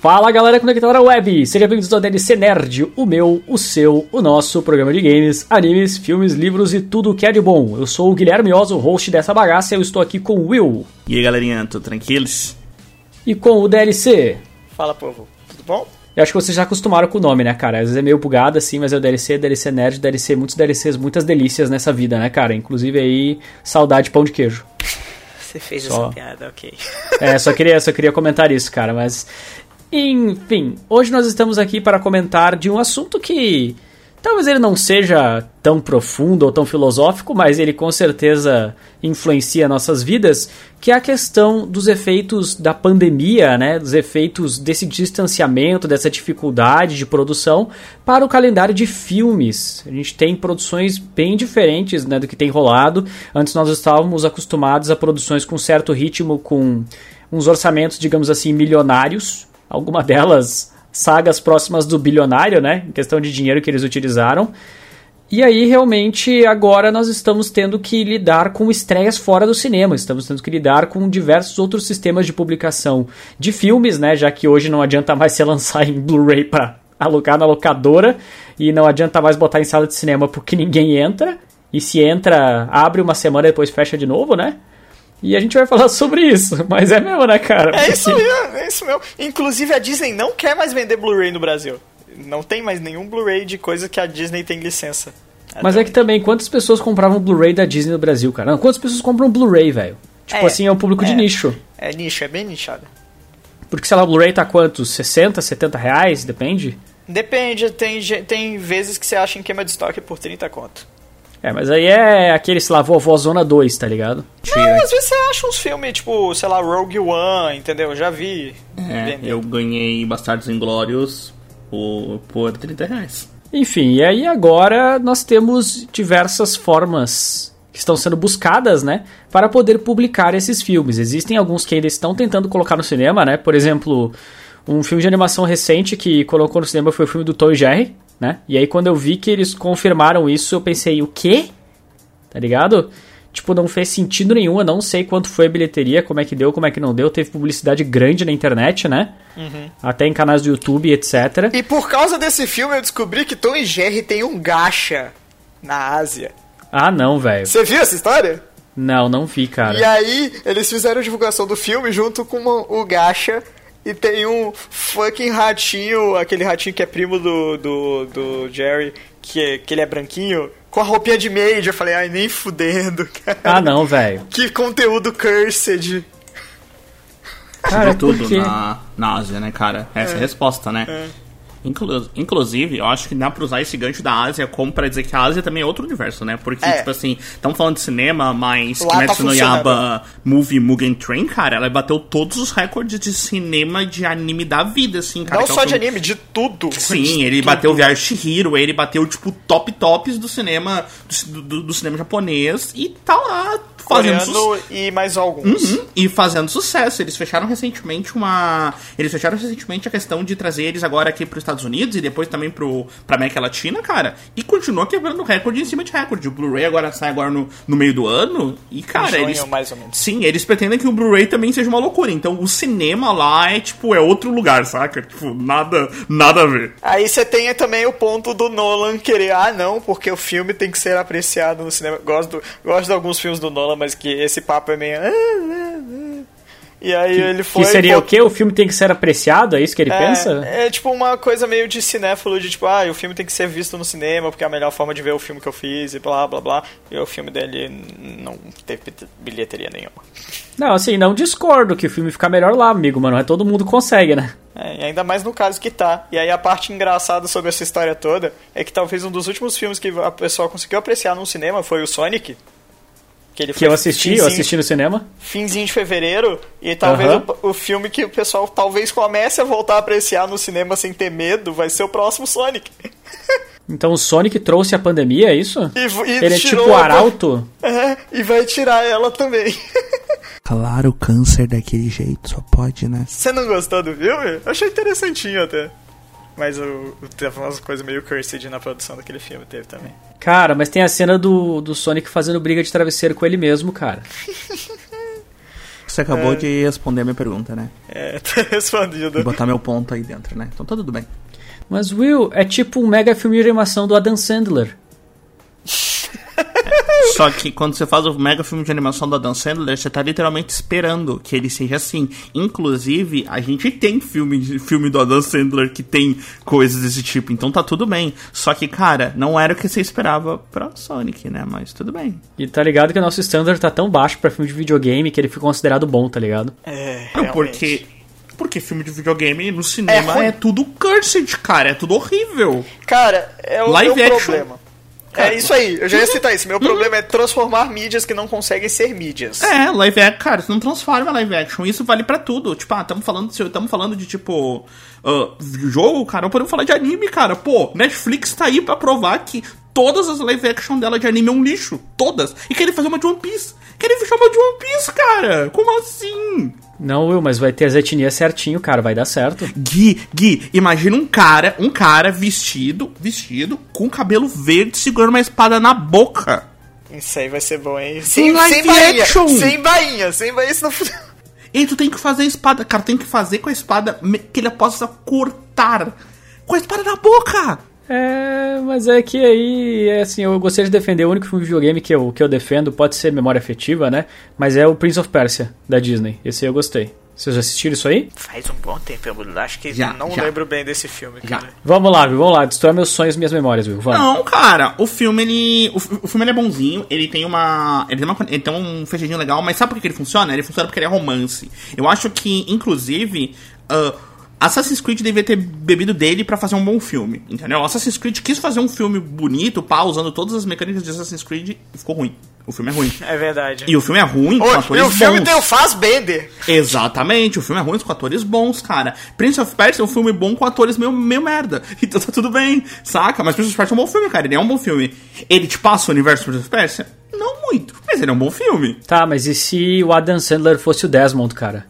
Fala galera conectada web, seja bem-vindos ao DLC Nerd, o meu, o seu, o nosso programa de games, animes, filmes, livros e tudo o que é de bom. Eu sou o Guilherme Oz, o host dessa bagaça, e eu estou aqui com o Will. E aí galerinha, tudo tranquilos? E com o DLC. Fala povo, tudo bom? Eu acho que vocês já acostumaram com o nome, né, cara? Às vezes é meio bugado assim, mas é o DLC, DLC Nerd, DLC, muitos DLCs, muitas delícias nessa vida, né, cara? Inclusive aí, saudade pão de queijo. Você fez Só. essa piada, ok. É, só queria, só queria comentar isso, cara, mas. Enfim, hoje nós estamos aqui para comentar de um assunto que talvez ele não seja tão profundo ou tão filosófico, mas ele com certeza influencia nossas vidas, que é a questão dos efeitos da pandemia, né, dos efeitos desse distanciamento, dessa dificuldade de produção para o calendário de filmes. A gente tem produções bem diferentes, né, do que tem rolado. Antes nós estávamos acostumados a produções com certo ritmo, com uns orçamentos, digamos assim, milionários, alguma delas sagas próximas do bilionário, né? Em questão de dinheiro que eles utilizaram. E aí, realmente, agora nós estamos tendo que lidar com estreias fora do cinema. Estamos tendo que lidar com diversos outros sistemas de publicação de filmes, né? Já que hoje não adianta mais se lançar em Blu-ray para alugar na locadora. E não adianta mais botar em sala de cinema porque ninguém entra. E se entra, abre uma semana e depois fecha de novo, né? E a gente vai falar sobre isso, mas é mesmo, né, cara? É isso mesmo, é isso mesmo. Inclusive a Disney não quer mais vender Blu-ray no Brasil. Não tem mais nenhum Blu-ray de coisa que a Disney tem licença. Mas é que também, quantas pessoas compravam Blu-ray da Disney no Brasil, cara? Não, quantas pessoas compram Blu-ray, velho? Tipo É, assim, é um público de é. nicho. É nicho, é bem nichado. Porque, sei lá, o Blu-ray tá quanto? 60, 70 reais? Depende? Depende, tem, tem vezes que você acha em queima de estoque por 30 conto. É, mas aí é aquele, sei lá, Vovó Zona 2, tá ligado? Não, às vezes você acha uns filmes, tipo, sei lá, Rogue One, entendeu? Já vi. É, vendendo. eu ganhei Bastardos Inglórios por, por 30 reais. Enfim, e aí agora nós temos diversas formas que estão sendo buscadas, né, para poder publicar esses filmes. Existem alguns que ainda estão tentando colocar no cinema, né? Por exemplo, um filme de animação recente que colocou no cinema foi o filme do Tom e Jerry, né? E aí quando eu vi que eles confirmaram isso, eu pensei, o quê? Tá ligado? Tipo, não fez sentido nenhum, eu não sei quanto foi a bilheteria, como é que deu, como é que não deu. Teve publicidade grande na internet, né? Até em canais do YouTube, etc. E por causa desse filme eu descobri que Tom e Jerry tem um gacha na Ásia. Ah, não, velho. Você viu essa história? Não, não vi, cara. E aí, eles fizeram a divulgação do filme junto com uma- o Gacha. E tem um fucking ratinho, aquele ratinho que é primo do, do, do Jerry, que, é- que ele é branquinho, com a roupinha de maid. Eu falei, ai, nem fudendo, cara. Ah, não, velho. Que conteúdo cursed. Cara, quê? na, na Ásia, né, cara? Essa é, a resposta, né? Inclu- inclusive, eu acho que dá pra usar esse gancho da Ásia como pra dizer que a Ásia também é outro universo, né? Porque, É. tipo assim, estamos falando de cinema, mas Lá tá Kimetsu no funcionando. Yaba Movie Mugen Train, cara, ela bateu todos os recordes de cinema de anime da vida, assim, cara. Não é só de filme- anime, de tudo. Sim, De ele tudo. bateu o Viagem Shihiro, ele bateu, tipo, top tops do cinema, do, do- do cinema japonês e tá lá fazendo. Coreano e mais alguns. Uhum, e fazendo sucesso. Eles fecharam recentemente uma. Eles fecharam recentemente a questão de trazer eles agora aqui para os Estados Unidos e depois também pro, pra América Latina, cara. E continua quebrando recorde em cima de recorde. O Blu-ray agora sai agora no, no meio do ano. E, cara, junho, eles. mais ou menos. Sim, eles pretendem que o Blu-ray também seja uma loucura. Então o cinema lá é tipo, é outro lugar, saca? Tipo, nada, nada a ver. Aí você tem também o ponto do Nolan querer, ah não, porque o filme tem que ser apreciado no cinema. Gosto, gosto de alguns filmes do Nolan, mas que esse papo é meio. "Ah, ah, ah". E aí ele foi. Que seria e o quê? O filme tem que ser apreciado? É isso que ele pensa? É, é tipo uma coisa meio de cinéfilo, de tipo, ah, o filme tem que ser visto no cinema, porque é a melhor forma de ver o filme que eu fiz, e blá blá blá. E o filme dele não teve bilheteria nenhuma. Não, assim, não discordo que o filme fica melhor lá, amigo, mano. É todo mundo consegue, né? É, e ainda mais no caso que tá. E aí a parte engraçada sobre essa história toda é que talvez um dos últimos filmes que a pessoa conseguiu apreciar no cinema foi o Sonic. Que, ele Que foi eu assisti, eu assisti no cinema. Finzinho de fevereiro. E talvez Aham. o, o filme que o pessoal talvez comece a voltar a apreciar no cinema sem ter medo vai ser o próximo Sonic. Então o Sonic trouxe a pandemia, é isso? E, e Ele é tirou tipo arauto? É, e vai tirar ela também. Claro, câncer daquele jeito, só pode, né? Você não gostou do filme? Achei interessantinho até. Mas o, o- teve umas coisas meio cursed na produção daquele filme, teve também. Cara, mas tem a cena do, do Sonic fazendo briga de travesseiro com ele mesmo, cara. você acabou de responder a minha pergunta, né? É, tá respondido. E botar meu ponto aí dentro, né? Então tá tudo bem. Mas, Will, é tipo um mega filme de animação do Adam Sandler. Só que quando você faz o mega filme de animação do Adam Sandler, você tá literalmente esperando que ele seja assim. Inclusive, a gente tem filme, de- filme do Adam Sandler que tem coisas desse tipo, então tá tudo bem. Só que, cara, não era o que você esperava pra Sonic, né? Mas tudo bem. E tá ligado que o nosso standard tá tão baixo pra filme de videogame que ele foi considerado bom, tá ligado? É, Não, realmente. porque. Porque filme de videogame no cinema ruim. é, tudo cursed, cara. É tudo horrível. Cara, é o Live meu action. problema. É isso aí, eu já ia citar isso. Meu problema é transformar mídias que não conseguem ser mídias. É, live action, cara, você não transforma live action. Isso vale pra tudo. Tipo, ah, estamos falando, falando de tipo ah, jogo, cara. Podemos falar de anime, cara. Pô, Netflix tá aí pra provar que todas as live action dela de anime é um lixo, todas. E querem fazer uma de One Piece. Querem fechar uma de One Piece, cara. Como assim? Não, Will, mas vai ter as etnias certinho, cara, vai dar certo. Gui, Gui, imagina um cara, um cara vestido, vestido, com cabelo verde, segurando uma espada na boca. Isso aí vai ser bom, hein? Em live bainha, action. sem bainha, sem bainha, isso não E tu tem que fazer a espada, cara, tem que fazer com a espada que ele possa cortar com a espada na boca. É, mas é que aí, é assim, eu gostaria de defender o único filme de videogame que eu, que eu defendo, pode ser memória afetiva, né? Mas é o Prince of Persia, da Disney. Esse aí eu gostei. Vocês já assistiram isso aí? Faz um bom tempo, eu acho que Já, não já. lembro bem desse filme, Já. cara. Vamos lá, Will, vamos lá, destrói meus sonhos e minhas memórias, Will. Vamos. Não, cara, o filme ele, o, o filme ele é bonzinho, ele tem uma, ele tem uma, ele tem um fechadinho legal, mas sabe por que ele funciona? Ele funciona porque ele é romance. Eu acho que, inclusive, ah, Assassin's Creed devia ter bebido dele pra fazer um bom filme, entendeu? Assassin's Creed quis fazer um filme bonito, pá, usando todas as mecânicas de Assassin's Creed e ficou ruim. O filme é ruim. É verdade. E o filme é ruim com atores e o filme bons. tem o Fassbender. Exatamente, o filme é ruim com atores bons, cara. Prince of Persia é um filme bom com atores meio, meio merda. Então tá tudo bem, saca? Mas Prince of Persia é um bom filme, cara. Ele é um bom filme. Ele te passa o universo do Prince of Persia? Não muito, mas ele é um bom filme. Tá, mas e se o Adam Sandler fosse o Desmond, cara?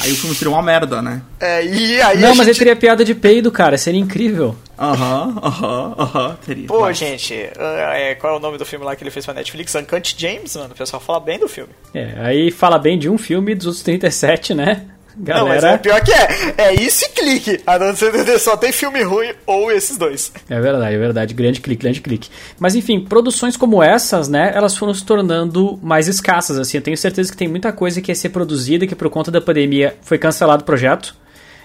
Aí o filme seria uma merda, né? É, e aí Não, a mas gente... ele teria piada de peido, cara, seria incrível. Aham, aham, aham, teria. Pô, Vai. gente, ah, é, qual é o nome do filme lá que ele fez pra Netflix? Uncut James, mano. O pessoal fala bem do filme. É, aí fala bem de um filme dos outros 37, né? Não, mas é Galera. pior que é. É isso e clique. A não ser que só tem filme ruim ou esses dois. É verdade, é verdade. Grande clique, grande clique. Mas enfim, produções como essas, né, elas foram se tornando mais escassas, assim. Eu tenho certeza que tem muita coisa que ia ser produzida que por conta da pandemia foi cancelado o projeto.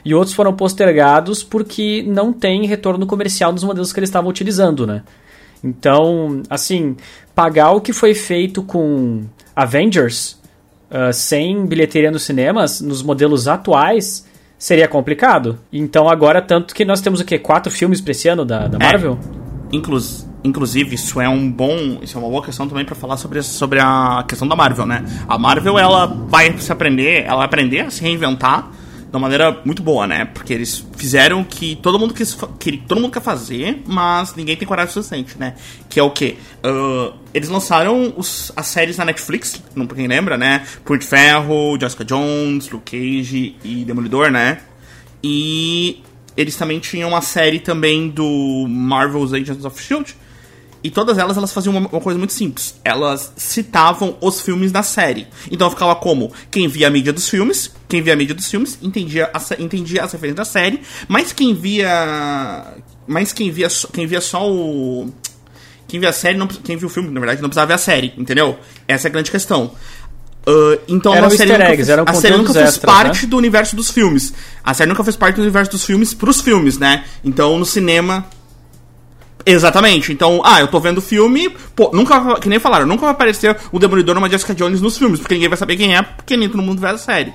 E outros foram postergados porque não tem retorno comercial nos modelos que eles estavam utilizando, né? Então, assim, pagar o que foi feito com Avengers ah, sem bilheteria nos cinemas, nos modelos atuais, seria complicado. Então agora, tanto que nós temos o quê? Quatro filmes pra esse ano da, da Marvel? Inclus- inclusive, isso é um bom. Isso é uma boa questão também pra falar sobre, sobre a questão da Marvel, né? A Marvel, ela vai se aprender, ela vai aprender a se reinventar uma maneira muito boa, né? Porque eles fizeram o que todo mundo quis, que todo mundo quer fazer, mas ninguém tem coragem suficiente, né? Que é o quê? Ah, eles lançaram os- as séries na Netflix, não pra quem lembra, né? Punho de Ferro, Jessica Jones, Luke Cage e Demolidor, né? E eles também tinham uma série também do Marvel's Agents of S.H.I.E.L.D., e todas elas, elas faziam uma, uma coisa muito simples. Elas citavam os filmes da série. Então ficava como, quem via a mídia dos filmes, quem via a mídia dos filmes, entendia, a, entendia as referências da série, mas quem via... Mas quem via, só- quem via só o... Quem via a série, não, quem viu o filme, na verdade, não precisava ver a série, entendeu? Essa é a grande questão. Ah, então Eram a série nunca eggs, fez- a série nunca fez extras, parte né? do universo dos filmes. A série nunca fez parte do universo dos filmes pros filmes, né? Então no cinema. Exatamente. Então, ah, eu tô vendo filme. Pô, nunca. Que nem falaram, nunca vai aparecer o Demolidor ou uma Jessica Jones nos filmes, porque ninguém vai saber quem é, porque nem todo mundo vê a série.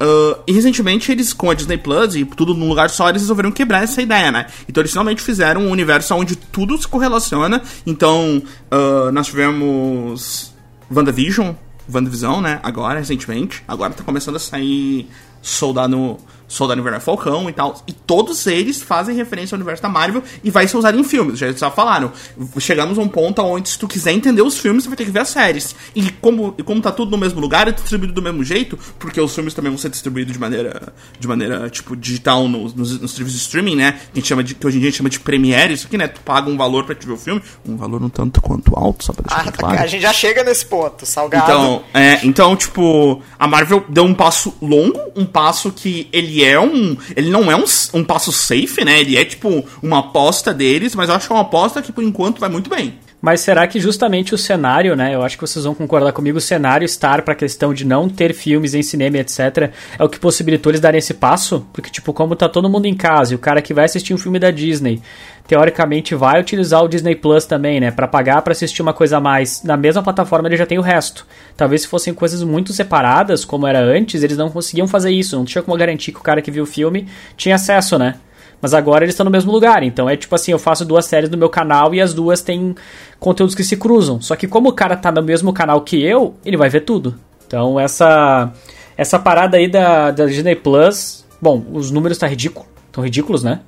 Ah, e recentemente eles, com a Disney Plus e tudo num lugar só, eles resolveram quebrar essa ideia, né? Então eles finalmente fizeram um universo onde tudo se correlaciona. Então, ah, nós tivemos WandaVision, WandaVision, né? Agora, recentemente. Agora tá começando a sair Soldado Soldado Invernal Falcão e tal. E todos eles fazem referência ao universo da Marvel e vai ser usado em filmes. Já, já falaram. Chegamos a um ponto onde, se tu quiser entender os filmes, você vai ter que ver as séries. E como, e como tá tudo no mesmo lugar, é distribuído do mesmo jeito, porque os filmes também vão ser distribuídos de maneira, de maneira tipo, digital nos, nos, nos serviços de streaming, né? Que, a gente chama de, que hoje em dia a gente chama de Premiere, isso aqui, né? Tu paga um valor pra te ver o filme. Um valor um tanto quanto alto, só pra deixar Ah, claro. A gente já chega nesse ponto, salgado. Então, é, então, tipo, a Marvel deu um passo longo, um passo que ele é um. Ele não é um, um passo safe, né? Ele é, tipo, uma aposta deles, mas eu acho que é uma aposta que por enquanto vai muito bem. Mas será que justamente o cenário, né? Eu acho que vocês vão concordar comigo, o cenário estar para a questão de não ter filmes em cinema, etc, é o que possibilitou eles darem esse passo? Porque, tipo, como tá todo mundo em casa e o cara que vai assistir um filme da Disney, teoricamente vai utilizar o Disney Plus também, né? Para pagar para assistir uma coisa a mais. Na mesma plataforma ele já tem o resto. Talvez se fossem coisas muito separadas, como era antes, eles não conseguiam fazer isso. Não tinha como garantir que o cara que viu o filme tinha acesso, né? Mas agora eles estão no mesmo lugar. Então é tipo assim, eu faço duas séries no meu canal e as duas têm conteúdos que se cruzam. Só que como o cara tá no mesmo canal que eu, ele vai ver tudo. Então essa essa parada aí da, da Disney Plus, bom, os números tá ridículo, tão ridículos, né?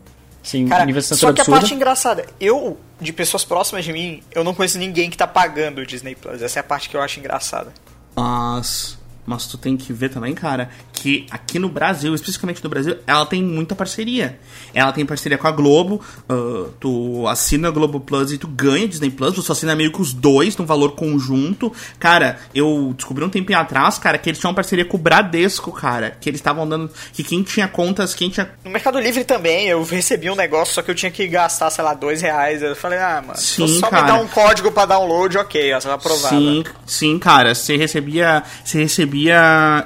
Sim, Cara, nível de só assinatura que a absurda. parte engraçada, eu, de pessoas próximas de mim, eu não conheço ninguém que tá pagando o Disney Plus. Essa é a parte que eu acho engraçada. Mas. Mas tu tem que ver também, cara, que aqui no Brasil, especificamente no Brasil, ela tem muita parceria. Ela tem parceria com a Globo, ah, tu assina a Globo Plus e tu ganha Disney Plus, tu assina meio que os dois num valor conjunto. Cara, eu descobri um tempinho atrás, cara, que eles tinham uma parceria com o Bradesco, cara, que eles estavam dando. Que quem tinha contas, quem tinha. No Mercado Livre também, eu recebi um negócio, só que eu tinha que gastar, sei lá, dois reais. Eu falei, ah, mano, se Sim, só cara. me dar um código pra download, ok, ó, você vai aprovar. Sim, sim, cara. Você recebia, você recebia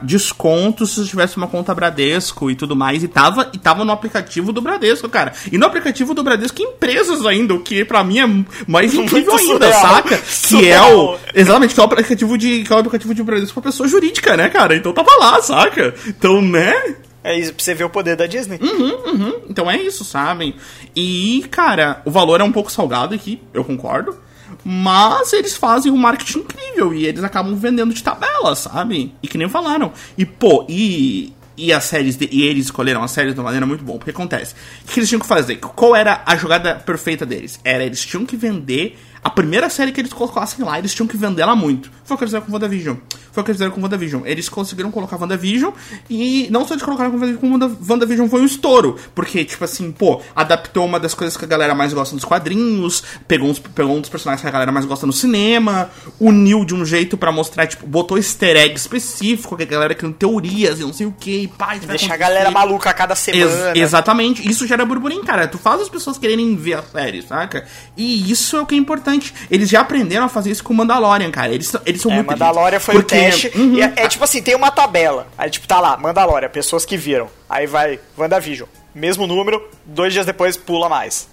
desconto se você tivesse uma conta Bradesco e tudo mais. E tava, e tava no aplicativo do Bradesco, cara. E no aplicativo do Bradesco, empresas ainda, o que pra mim é mais incrível Muito ainda, surreal. saca? Que é o. Exatamente, que é o aplicativo de. Que é o aplicativo de Bradesco pra pessoa jurídica, né, cara? Então tava lá, saca? Então, né? É isso, pra você ver o poder da Disney. Uhum, então é isso, sabem? E, cara, o valor é um pouco salgado aqui, eu concordo. Mas eles fazem um marketing incrível e eles acabam vendendo de tabela, sabe? E que nem falaram. E, pô, e. E as séries, de, e eles escolheram as séries de uma maneira muito boa. Porque acontece? O que eles tinham que fazer? Qual era a jogada perfeita deles? Era eles tinham que vender a primeira série que eles colocassem lá, eles tinham que vender ela muito. Foi o que eles fizeram com WandaVision. Foi o que eles fizeram com WandaVision. Eles conseguiram colocar WandaVision e não só eles colocaram com WandaVision, foi um estouro. Porque, tipo assim, pô, adaptou uma das coisas que a galera mais gosta nos quadrinhos, pegou, uns, pegou um dos personagens que a galera mais gosta no cinema, uniu de um jeito pra mostrar, tipo, botou easter egg específico, que a galera criando teorias e não sei o que, e pá, isso Deixar a galera maluca a cada Ex- semana. exatamente. Isso gera burburinho, cara. Tu faz as pessoas quererem ver a série, saca? E isso é o que é importante. Eles já aprenderam a fazer isso com o Mandalorian, cara. Eles, são- eles são É, muito Mandalorian foi Porque- o Uhum. É, é tipo assim, tem uma tabela. Aí tipo, tá lá, Mandalorian, pessoas que viram. Aí vai, WandaVision. Mesmo número, dois dias depois pula mais.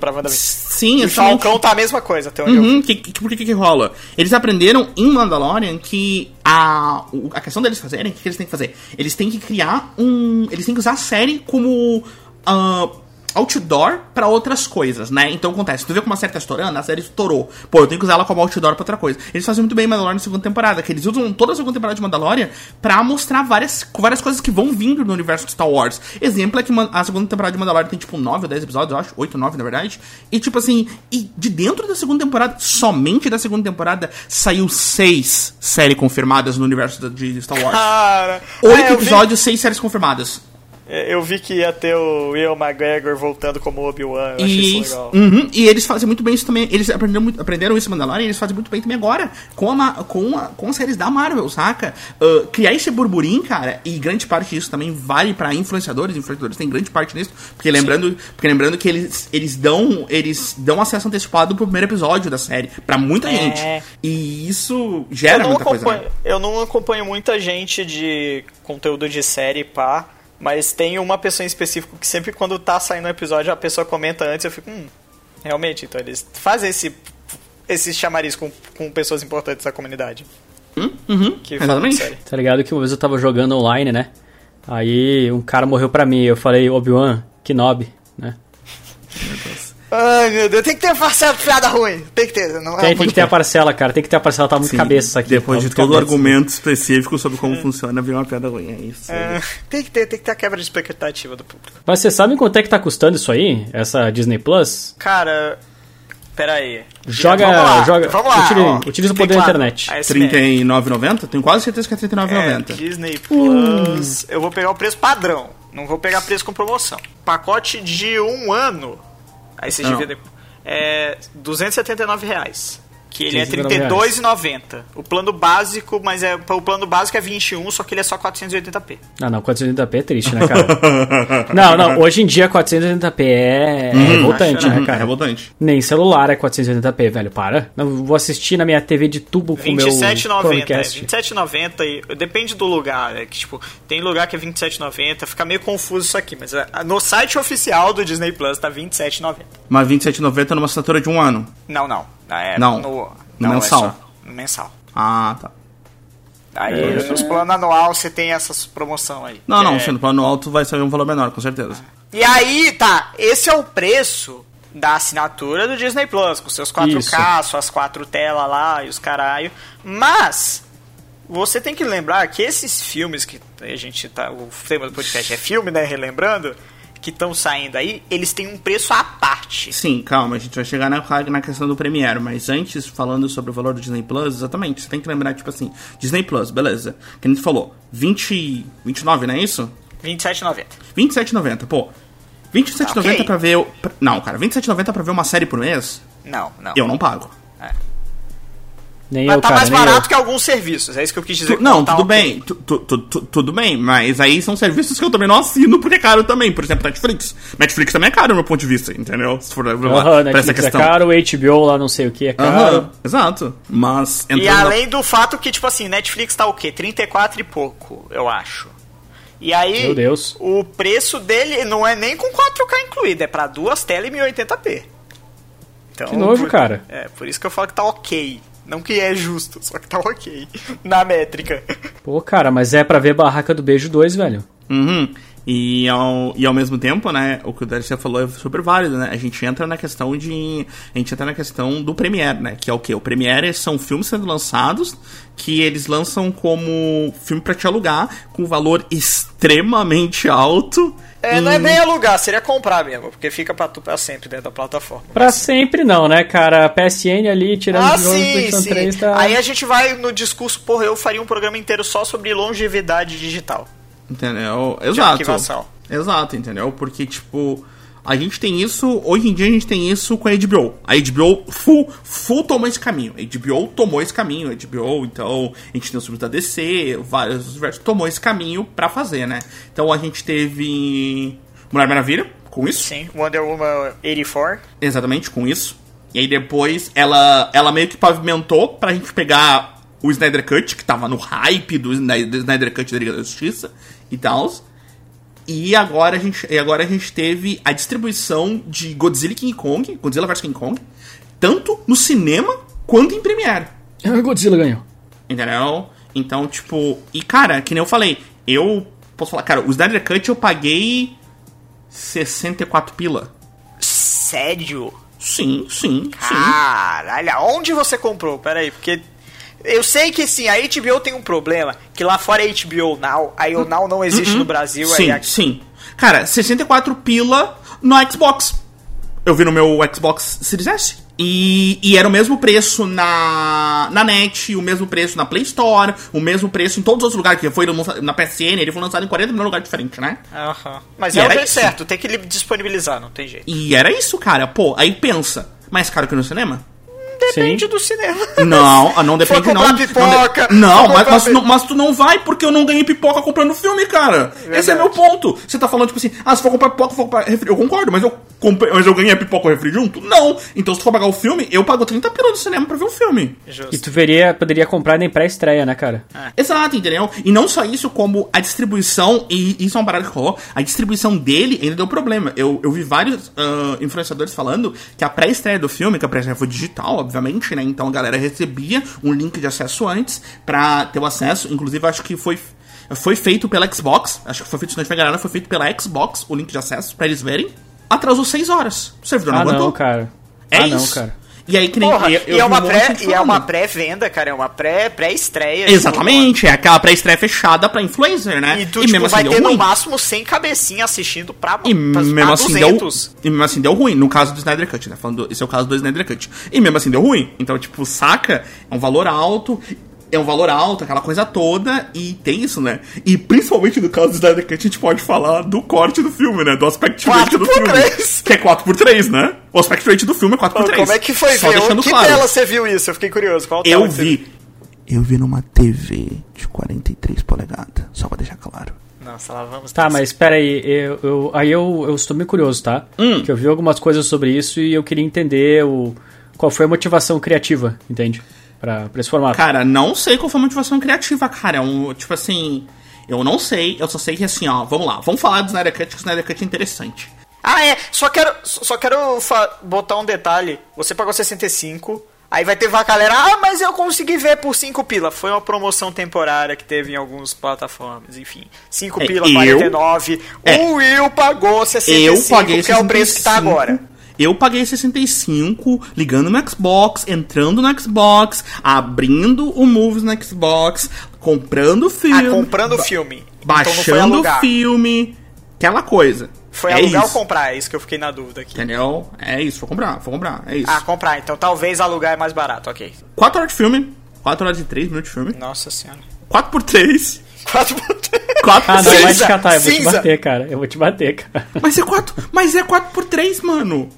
Pra WandaVision. Sim, E exatamente. Falcão tá a mesma coisa, até onde eu. Uhum, que, que, por que, que rola? Eles aprenderam em Mandalorian que a, a questão deles fazerem, o que, que eles têm que fazer? Eles têm que criar um. Eles têm que usar a série como. ah, outdoor pra outras coisas, né? Então acontece, tu vê como a série tá estourando, a série estourou. Pô, eu tenho que usar ela como outdoor pra outra coisa. Eles fazem muito bem em Mandalorian na segunda temporada, que eles usam toda a segunda temporada de Mandalorian pra mostrar várias, várias coisas que vão vindo no universo de Star Wars. Exemplo é que a segunda temporada de Mandalorian tem tipo 9 ou 10 episódios, eu acho, 8 ou 9 na verdade. E tipo assim, e de dentro da segunda temporada, somente da segunda temporada, saiu 6 séries confirmadas no universo de Star Wars. Cara. 8 é, episódios, 6 séries confirmadas. É, Eu vi que ia ter o Will McGregor voltando como Obi-Wan. Eu achei isso Isso. legal. Uhum, E eles fazem muito bem isso também. Eles aprenderam, muito- aprenderam isso em Mandalorian e eles fazem muito bem também agora. Com, a, com, a- com as séries da Marvel, saca? Ah, criar esse burburinho, cara, e grande parte disso também vale pra influenciadores. Influenciadores têm grande parte nisso. Porque lembrando, porque lembrando que eles, eles dão eles dão acesso antecipado pro primeiro episódio da série. Pra muita É. gente. E isso gera muita coisa. né? eu não acompanho muita gente de conteúdo de série, pá. Mas tem uma pessoa em específico que sempre quando tá saindo um episódio, a pessoa comenta antes, eu fico, hum, realmente, então eles fazem esse, esse chamariz com, com pessoas importantes da comunidade. Hum? Uhum, Que exatamente. série. Tá ligado que uma vez eu tava jogando online, né? Aí um cara morreu pra mim, eu falei, Obi-Wan, que nob, né? Ai, meu Deus, tem que ter parcela de piada ruim. Tem que ter. Não, é Tem, tem que ter a parcela, cara. Tem que ter a parcela. Tá muito Sim, cabeça isso aqui. Depois tá de todo o cabeça. argumento específico sobre como funciona, vem uma piada ruim. É isso. É, tem que ter, tem que ter a quebra de expectativa do público. Mas vocês sabem quanto é que tá custando isso aí? Essa Disney Plus? Cara, pera aí. Joga. Vamos lá, joga vamos lá, utiliza, ó. utiliza o poder da internet. a SBR. R$39,90? Tenho quase certeza que é É, R$39,90. Disney Plus. Eu vou pegar o preço padrão. Não vou pegar preço com promoção. Pacote de um ano. Aí vocês Não. dividem. É 279 reais. Que ele é R$ 279 32,90. O plano básico, mas é o plano básico é 21, só que ele é só 480p. Ah, não, 480p é triste, né, cara? não, não, hoje em dia 480p é, é revoltante, né, É cara? revoltante. Nem celular é 480p, velho, para. Não vou assistir na minha TV de tubo com o meu 27,90. É, Chromecast. 27,90 e depende do lugar. É que, tipo, tem lugar que é 27,90. Fica meio confuso isso aqui, mas é, no site oficial do Disney Plus tá 27,90. Mas R$27,90 numa assinatura de um ano. Não, não. É Não. No, No não, mensal. É só no mensal. Ah, tá. Aí, nos planos anual, você tem essas promoção aí. Não, não, é- sendo plano alto vai sair um valor menor, com certeza. E aí, tá, esse é o preço da assinatura do Disney Plus, com seus 4K, suas quatro telas lá e os caralho. Mas você tem que lembrar que esses filmes que a gente tá. O tema do podcast é filme, né? Relembrando, que estão saindo aí, eles têm um preço à parte. Sim, calma, a gente vai chegar na, na questão do Premiere, mas antes, falando sobre o valor do Disney Plus, exatamente, você tem que lembrar, tipo assim, Disney Plus, beleza, que a gente falou, 20, 29, não é isso? R$27,90. 27,90, pô, 27,90 Ok. pra ver, pra- não, cara, 27,90 pra ver uma série por mês, Não, não. eu não pago. Nem Mas eu, tá cara, mais nem barato eu. que alguns serviços, é isso que eu quis dizer. Tu- que não, tá tudo bem, tu- tu- tu- tu- tudo bem, mas aí são serviços que eu também não assino porque é caro também, por exemplo, Netflix. Netflix também é caro, do meu ponto de vista, entendeu? Se for Aham, pra essa Netflix é questão. caro, o HBO lá não sei o que é caro. exato. Mas E na- além do fato que, tipo assim, Netflix tá o quê? 34 e pouco, eu acho. E aí, Meu Deus. o preço dele não é nem com 4K incluído, é pra duas telas e 1080p. Então, Que nojo, por- cara. É, por isso que eu falo que tá ok. Não que é justo, só que tá ok. Na métrica. Pô, cara, mas é pra ver Barraca do Beijo 2, velho. Uhum. E ao, e ao mesmo tempo, né, o que o Darcy falou é super válido, né? A gente entra na questão de. A gente entra na questão do Premiere, né? Que é o quê? O Premiere são filmes sendo lançados que eles lançam como filme pra te alugar, com valor extremamente alto. É, não é bem alugar, seria comprar mesmo, porque fica pra tu pra sempre dentro da plataforma. Pra sempre não, né, cara? A PSN ali, tirando Ah, os jogos do sim, PlayStation sim. 3, tá... Aí a gente vai no discurso, porra, eu faria um programa inteiro só sobre longevidade digital. Entendeu? Exato. Exato, entendeu? Porque, tipo, a gente tem isso, hoje em dia a gente tem isso com a HBO. A HBO full, full tomou esse caminho. A HBO tomou esse caminho. A HBO, então, a gente tem os filmes da DC, vários universos, tomou esse caminho pra fazer, né? Então a gente teve Mulher Maravilha com isso. Sim, Wonder Woman 84. Exatamente, com isso. E aí depois ela, ela meio que pavimentou pra gente pegar o Snyder Cut, que tava no hype do Snyder, do Snyder Cut da Liga da Justiça e tal. E agora a gente, e agora a gente teve a distribuição de Godzilla e King Kong, Godzilla vs King Kong, tanto no cinema quanto em Premiere. O Godzilla ganhou. Entendeu? Então, tipo. E cara, que nem eu falei, eu posso falar, cara, o Snyder Cut eu paguei 64 pila. Sério? Sim, sim, sim. Caralho, onde você comprou? Pera aí, porque eu sei que sim, a HBO tem um problema, que lá fora é HBO Now, aí o Now não existe no Brasil, Sim, a... sim. Cara, 64 pila no Xbox. Eu vi no meu Xbox Series S. E, e era o mesmo preço na, na net, o mesmo preço na Play Store, o mesmo preço em todos os outros lugares, que foi na PSN, ele foi lançado em 40 mil lugares diferentes, né? Aham. Mas E é o jeito certo, tem que li- disponibilizar, não tem jeito. E era isso, cara. Pô, aí pensa, mais caro que no cinema? Depende Sim. do cinema. Não, ah, não depende não. comprar pipoca, não, de- não, mas, mas, mas tu não vai porque eu não ganhei pipoca comprando filme, cara. Esse é Verdade. meu ponto. Você tá falando, tipo assim, ah, se for comprar pipoca, for comprar refri. Eu concordo, mas eu, comprei, mas eu ganhei a pipoca e o refri junto? Não. Então se tu for pagar o filme, eu pago 30 pila no cinema pra ver o filme. Justo. E tu veria, poderia comprar nem pré-estreia, né, cara? Exato, entendeu? E não só isso, como a distribuição, e isso é uma parada que rolou, a distribuição dele ainda deu problema. Eu, eu vi vários ah, influenciadores falando que a pré-estreia do filme, que a pré-estreia foi digital, obviamente, né? Então a galera recebia um link de acesso antes pra ter o acesso. Inclusive, acho que foi. Foi feito pela Xbox, acho que foi feito, se não estiver enganado, foi feito pela Xbox o link de acesso pra eles verem. atrasou 6 horas. O servidor não Ah, aguentou. não, cara. É ah, isso. não, cara. E aí, que nem Porra, eu- eu e, é uma um pré, e é uma pré-venda, cara, é uma pré- pré-estreia. tipo, Exatamente, é aquela pré-estreia fechada pra influencer, né? E tu, tipo, vai deu ter no ruim. máximo 100 cabecinha assistindo pra, E pra, mesmo assim, deu, 200. e mesmo assim deu ruim, no caso do Snyder Cut, né? Falando, esse é o caso do Snyder Cut. E mesmo assim deu ruim. Então, tipo, saca? É um valor alto, é um valor alto, aquela coisa toda, e tem isso, né? E principalmente no caso do Snyder Cut, a gente pode falar do corte do filme, né? Do aspect rate do 4 por filme. 3. Que é 4x3, né? O aspect rate do filme é 4x3. Como é que foi Só ver? deixando que claro. tela você viu isso? Eu fiquei curioso. Qual tela Eu vi. Eu vi numa TV de 43 polegadas, só pra deixar claro. Nossa, lá vamos. Tá, mas espera aí, eu, eu- aí eu, eu estou meio curioso, tá? Hum. Que eu vi algumas coisas sobre isso e eu queria entender o, qual foi a motivação criativa, entende? Pra, pra esse formato. Cara, não sei qual foi a motivação criativa, cara. É um, tipo assim, eu não sei, eu só sei que assim, ó, vamos lá, vamos falar do Snyder Cut, que o Snyder Cut é interessante. Ah, é. Só quero, só quero botar um detalhe. Você pagou 65. Aí vai ter uma galera, ah, mas eu consegui ver por 5 pila. Foi uma promoção temporária que teve em algumas plataformas, enfim. 5 É, pila, eu- 49. É. O Will pagou 65, Eu paguei que é o preço que tá 65, agora. Eu paguei 65, ligando no Xbox, entrando no Xbox, abrindo o Movies no Xbox, comprando o filme. Ah, comprando o filme. Então foi Baixando o alugar. filme. Aquela coisa. Foi é alugar isso, ou comprar? É isso que eu fiquei na dúvida aqui. Entendeu? É isso, vou comprar, vou comprar, é isso. Ah, comprar. Então talvez alugar é mais barato, ok. 4 horas de filme, 4 horas e 3 minutos de filme. Nossa senhora. 4 por 3 4 por 4 Ah, não, vai 3 te catar, eu vou te bater, cara. Eu vou te bater, cara. Mas é 4, mas é 4 por 3 mano.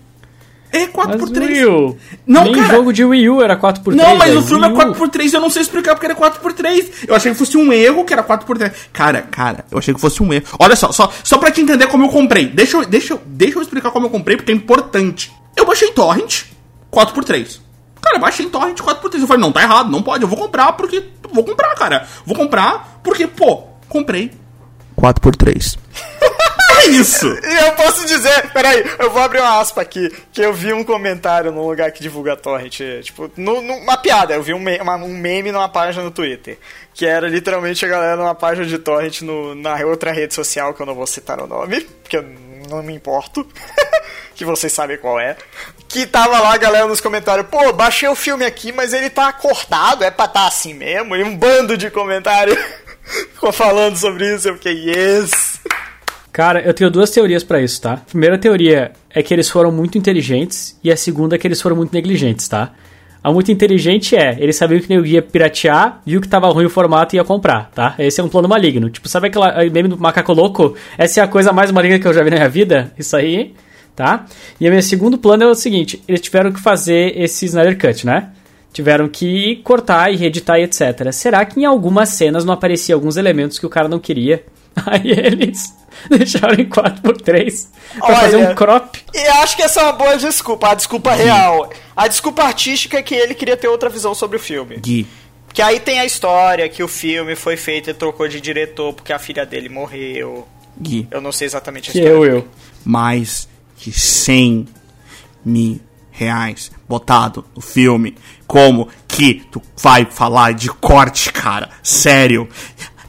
É 4 Mas por 3 Will, Não, nem cara. jogo de Wii U era 4x3. Não, mas velho. o filme é Wii U. 4x3 eu não sei explicar porque era 4x3. Eu achei que fosse um erro que era 4x3. Cara, cara, eu achei que fosse um erro. Olha só, só, só pra te entender como eu comprei. Deixa eu, deixa, eu, deixa eu explicar como eu comprei porque é importante. Eu baixei torrent 4x3. Cara, eu baixei em torrent 4x3. Eu falei, não, tá errado, não pode. Eu vou comprar porque... Vou comprar, cara. Vou comprar porque, pô, comprei. 4x3. É isso. Eu posso dizer, peraí, eu vou abrir uma aspa aqui, que eu vi um comentário num lugar que divulga torrent, tipo, nu- numa piada, eu vi um, me- uma- um meme numa página no Twitter, que era literalmente a galera numa página de torrent no, na outra rede social, que eu não vou citar o nome, porque eu não me importo, que vocês sabem qual é, que tava lá a galera nos comentários, pô, baixei o filme aqui, mas ele tá cortado, é pra tá assim mesmo, e um bando de comentários ficou falando sobre isso, eu fiquei, yes! Cara, eu tenho duas teorias pra isso, tá? A primeira teoria é que eles foram muito inteligentes e a segunda é que eles foram muito negligentes, tá? A muito inteligente é, eles sabiam que nego ia piratear, viu que tava ruim o formato e ia comprar, tá? Esse é um plano maligno. Tipo, sabe aquela meme do macaco louco? Essa é a coisa mais maligna que eu já vi na minha vida. Isso aí, tá? E o meu segundo plano é o seguinte, eles tiveram que fazer esse Snyder Cut, né? Tiveram que cortar e reeditar e etc. Será que em algumas cenas não aparecia alguns elementos que o cara não queria? Aí eles deixaram em 4x3 pra Olha, fazer um crop. E acho que essa é uma boa desculpa, a desculpa real. A desculpa artística é que ele queria ter outra visão sobre o filme. Gui. Que aí tem a história que o filme foi feito e trocou de diretor porque a filha dele morreu. Gui. Eu não sei exatamente a Que história. eu, eu. mais de 100 mil reais botado no filme. Como que tu vai falar de corte, cara? Sério.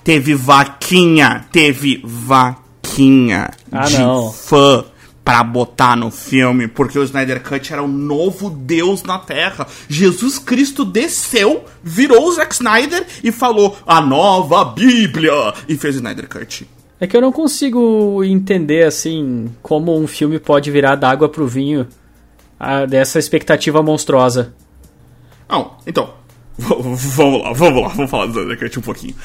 Teve vaquinha, teve vaquinha Ah, de não. fã pra botar no filme, porque o Snyder Cut era o novo Deus na Terra. Jesus Cristo desceu, virou o Zack Snyder e falou a nova Bíblia e fez o Snyder Cut. É que eu não consigo entender, assim, como um filme pode virar d'água pro vinho ah, dessa expectativa monstruosa. Não, então, vamos lá, vamos lá, vamos falar do Snyder Cut um pouquinho.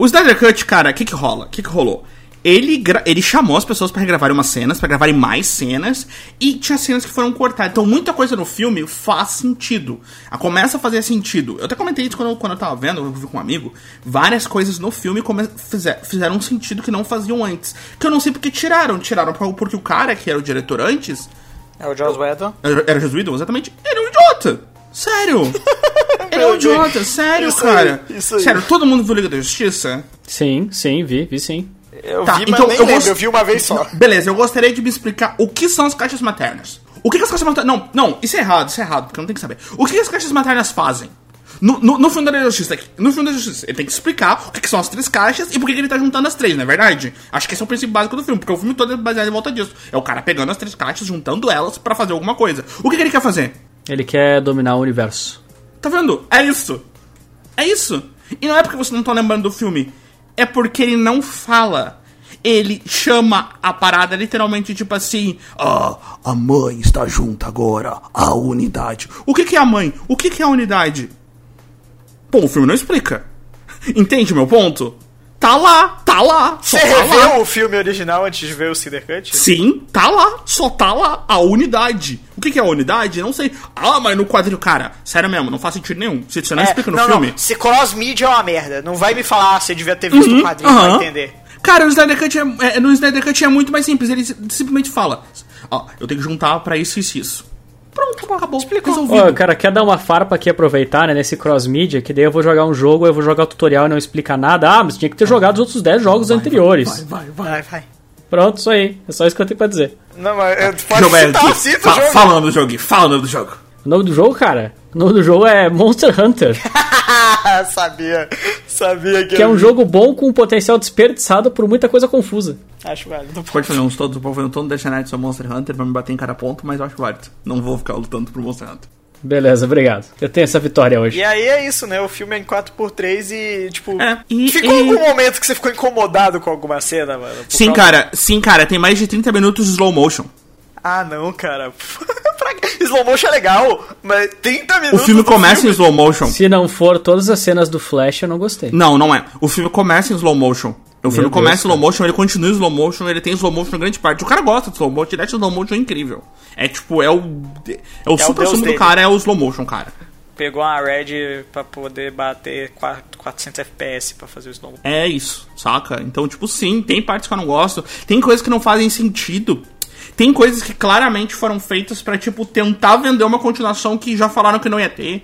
O Snyder Cut, cara, o que que rola? O que que rolou? Ele, ele chamou as pessoas pra regravarem umas cenas, pra gravarem mais cenas, e tinha cenas que foram cortadas. Então, muita coisa no filme faz sentido. A começa a fazer sentido. Eu até comentei isso quando eu, quando eu tava vendo, eu vi com um amigo. Várias coisas no filme fizer- fizeram um sentido que não faziam antes. Que eu não sei porque tiraram. Tiraram porque o cara que era o diretor antes, É o Joss Whedon. era era Joss Whedon, exatamente. Ele é um idiota. Sério. Ele é um idiota, sério, Isso aí, cara. isso aí. Sério, todo mundo viu Liga da Justiça? Sim, sim, vi, vi sim. Eu Tá, vi, então mas nem eu lembro, gost- eu vi uma vez só. Beleza, eu gostaria de me explicar o que são as caixas maternas. O que, que as caixas maternas. Não, não, isso é errado, isso é errado, porque eu não tenho que saber. O que, que as caixas maternas fazem? No, no, no filme da Justiça, no filme da Justiça, ele tem que explicar o que, que são as três caixas e por que, que ele tá juntando as três, não é verdade? Acho que esse é o princípio básico do filme, porque o filme todo é baseado em volta disso. É o cara pegando as três caixas, juntando elas pra fazer alguma coisa. O que, que ele quer fazer? Ele quer dominar o universo. Tá vendo? É isso. É isso. E não é porque você não tá lembrando do filme. É porque ele não fala. Ele chama a parada literalmente tipo assim. Ah, a mãe está junta agora. A unidade. O que, que é a mãe? O que, que é a unidade? Pô, o filme não explica. Entende meu ponto? Tá lá, tá lá. Só Você tá lá. o filme original antes de ver o Cinder Cut? Sim, tá lá, só tá lá, a unidade. O que, que é a unidade? Não sei. Ah, mas no quadrinho, cara, sério mesmo, não faz sentido nenhum. Se você não É, explica no não, filme. Não. Se cross-media é uma merda, não vai me falar, ah, você devia ter visto o quadrinho Aham. pra entender. Cara, no Snyder Cut é, é- no Snyder Cut é muito mais simples. Ele simplesmente fala: Ó, eu tenho que juntar pra isso, isso, isso. Pronto, acabou. Explicou. Resolvido. Ô, cara, quer dar uma farpa aqui aproveitar, né, nesse cross-media, que daí eu vou jogar um jogo, eu vou jogar o tutorial e não explica nada. Ah, mas tinha que ter jogado os outros 10 jogos anteriores. Vai, vai, vai. Vai, vai. Pronto, isso aí. É só isso que eu tenho pra dizer. Não, mas eu- Que pode jogo é citar, aqui? cita o Fa- jogo. Fala o nome do jogo, Gui. fala o nome do jogo. O nome do jogo, cara? O nome do jogo é Monster Hunter, sabia, sabia que que é um vi. jogo bom com um potencial desperdiçado por muita coisa confusa. Acho válido. Pode fazer uns todos, pode fazer um todo da Night sobre Monster Hunter pra me bater em cada ponto, mas eu acho válido. Não vou ficar lutando pro Monster Hunter. Beleza, obrigado. Eu tenho essa vitória hoje. E aí é isso, né? O filme é em 4x3 e, tipo. É, e- ficou e- algum momento que você ficou incomodado com alguma cena, mano? Sim, causa- cara, sim, cara, tem mais de 30 minutos de slow motion. Ah, não, cara. Slow motion é legal, mas 30 O minutos. filme do começa em filme- slow motion. Se não for todas as cenas do Flash, eu não gostei. Não, não é. O filme começa em slow motion. O filme Deus, começa em slow motion, ele continua em slow motion, ele tem slow motion em grande parte. O cara gosta de slow motion, ele acha slow motion incrível. É tipo, é o. É o super deus sumo do dele. cara, é o slow motion, cara. Pegou uma Red pra poder bater 4- 400 FPS pra fazer o slow motion. É isso, saca? Então, tipo, sim, tem partes que eu não gosto. Tem coisas que não fazem sentido. Tem coisas que claramente foram feitas pra, tipo, tentar vender uma continuação que já falaram que não ia ter.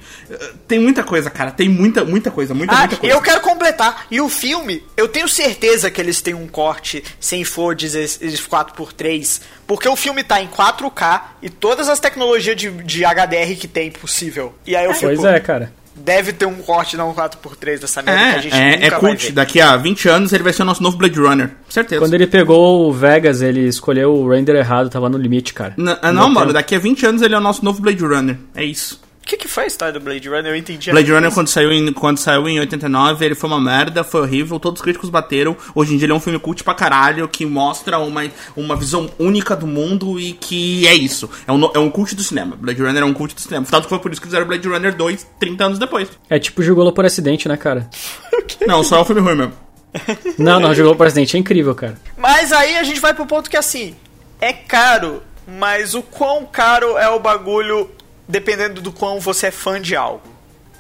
Tem muita coisa, cara. Tem muita, muita coisa, muita, Ah, muita coisa. eu quero completar. E o filme, eu tenho certeza que eles têm um corte sem for 4x3, porque o filme tá em 4K e todas as tecnologias de, de HDR que tem possível. E aí eu fico, Pois é, cara. Deve ter um corte não 4x3 dessa merda que a gente É, é, nunca é vai cult. ver. Daqui a 20 anos ele vai ser o nosso novo Blade Runner. Certeza. Quando ele pegou o Vegas, ele escolheu o render errado, tava no limite, cara. N- ah, não, Não mano, daqui a 20 anos ele é o nosso novo Blade Runner. É isso. O que, que foi a história do Blade Runner? Eu entendi. Blade Runner, quando saiu, em, quando saiu em 89, ele foi uma merda, foi horrível, todos os críticos bateram. Hoje em dia ele é um filme cult pra caralho, que mostra uma, uma visão única do mundo e que é isso. É um, é um cult do cinema. Blade Runner é um cult do cinema. Tanto que foi por isso que fizeram Blade Runner 2, 30 anos depois. É tipo Gigolo por acidente, né, cara? Não, só é um filme ruim mesmo. Não, não, Gigolo por acidente é incrível, cara. Mas aí a gente vai pro ponto que assim, é caro, mas o quão caro é o bagulho dependendo do quão você é fã de algo.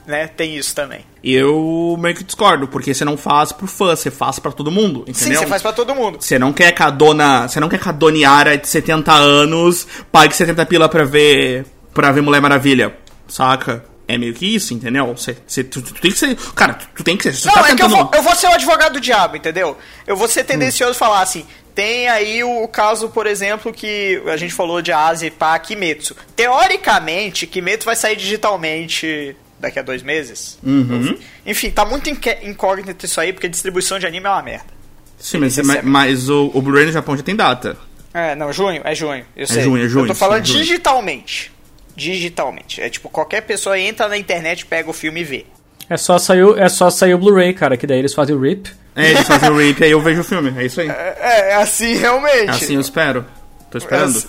Né? Tem isso também. E eu meio que discordo, porque você não faz pro fã, você faz pra todo mundo, Sim, entendeu? você faz pra todo mundo. Você não quer que a dona. Você não quer que a Dona Yara de 70 anos pague 70 pila pra ver. pra ver Mulher Maravilha. Saca? É meio que isso, entendeu? Você, você- tu, tu tem que ser. Cara, tu, tu tem que ser. Não, tá é que eu tentando. vou, eu vou ser o advogado do diabo, entendeu? Eu vou ser tendencioso e falar assim. Tem aí o, caso, por exemplo, que a gente falou de Asi pra Kimetsu. Teoricamente, Kimetsu vai sair digitalmente daqui a dois meses. Uhum. Enfim, tá muito incógnito isso aí, porque distribuição de anime é uma merda. Sim, mas, Você mas, mas o, o Blu-ray no Japão já tem data. É, não, junho, é junho, eu sei. junho, é junho, Eu tô falando sim, é digitalmente. Digitalmente. É tipo, qualquer pessoa entra na internet, pega o filme e vê. É só sair, o- é só sair o Blu-ray, cara, que daí eles fazem o RIP. É, eles fazem o rape aí eu vejo o filme. É isso aí. É, é assim realmente. É assim eu espero. Tô esperando.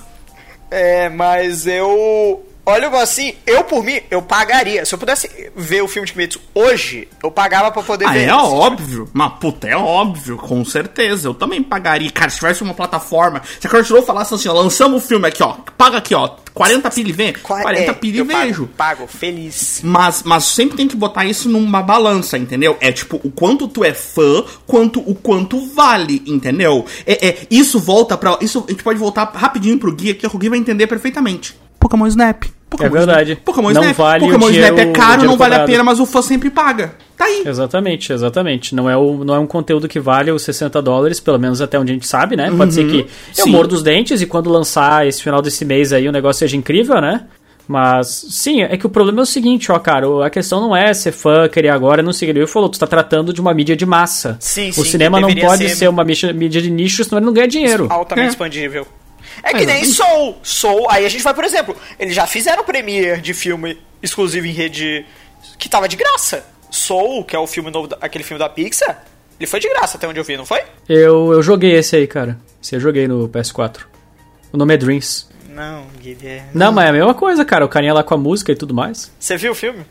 É, mas eu. Olha assim, eu por mim, eu pagaria. Se eu pudesse ver o filme de Kimetsu hoje, eu pagava pra poder Ah, ver. é óbvio. Mas, puta, é óbvio, com certeza. Eu também pagaria. Cara, se tivesse uma plataforma. Se a Crunchyroll falasse assim, ó, lançamos o filme aqui, ó. Paga aqui, ó. 40 pila e vê. Qua- 40 é, pila e eu pago, vejo. Pago, feliz. Mas, mas sempre tem que botar isso numa balança, entendeu? É tipo, o quanto tu é fã, quanto o quanto vale, entendeu? É, é, isso volta pra. Isso a gente pode voltar rapidinho pro guia, que o Gui vai entender perfeitamente. Pokémon Snap. Pokémon É verdade. Snap. Pokémon Não Snap. vale o Pokémon dinheiro- Snap é o caro, não vale a pena, mas o fã sempre paga. Tá aí. Exatamente, exatamente. Não é, o, não é um conteúdo que vale os 60 dólares, pelo menos até onde a gente sabe, né? Pode ser que eu Sim. mordo os dentes e quando lançar esse final desse mês aí o negócio seja incrível, né? Mas, sim, é que o problema é o seguinte, ó, cara, a questão não é ser fã, querer agora, não sei o que ele falou, tu tá tratando de uma mídia de massa. Sim, o sim, cinema não pode ser- ser... uma mídia mídia de nicho, senão ele não ganha dinheiro. altamente É. expandível. É que nem Soul. Soul, aí a gente vai, por exemplo, eles já fizeram premiere de filme exclusivo em rede que tava de graça. Soul, que é o filme novo, aquele filme da Pixar, ele foi de graça até onde eu vi, não foi? Eu, eu joguei esse aí, cara. Esse eu joguei no PS4. O nome é Dreams. Não, Guilherme. Não, mas é a mesma coisa, cara. O carinha lá com a música e tudo mais. Você viu o filme?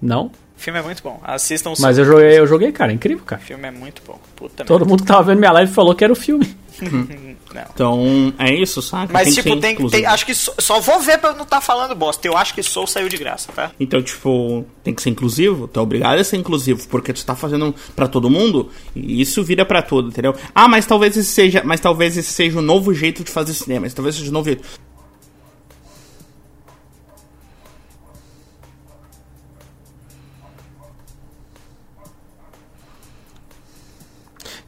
Não. O filme é muito bom. Assistam o Mas eu joguei, eu joguei, cara. é Incrível, cara. O filme é muito bom. Puta Todo mundo que tava vendo minha live falou que era o filme. Não. Então, é isso, saca? Mas, que tipo, tem, tem. Acho que só, só vou ver pra eu não estar falando bosta. Eu acho que Soul saiu de graça, tá? Então, tipo, tem que ser inclusivo, tu é obrigado a ser inclusivo, porque tu tá fazendo pra todo mundo, e isso vira pra tudo, entendeu? Ah, mas talvez esse seja, mas talvez esse seja o novo jeito de fazer cinema, mas talvez seja o novo jeito.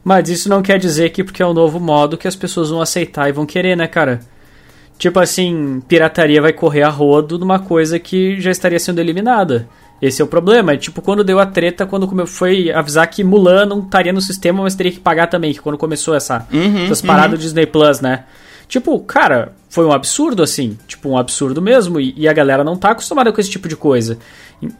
Mas isso não quer dizer que porque é o novo modo que as pessoas vão aceitar e vão querer, né, cara? Tipo assim, pirataria vai correr a rodo numa coisa que já estaria sendo eliminada. Esse é o problema. É tipo quando deu a treta, quando foi avisar que Mulan não estaria no sistema, mas teria que pagar também, que quando começou essa, essas paradas do Disney Plus, né? Tipo, cara, foi um absurdo assim. Tipo, um absurdo mesmo. E, e a galera não tá acostumada com esse tipo de coisa.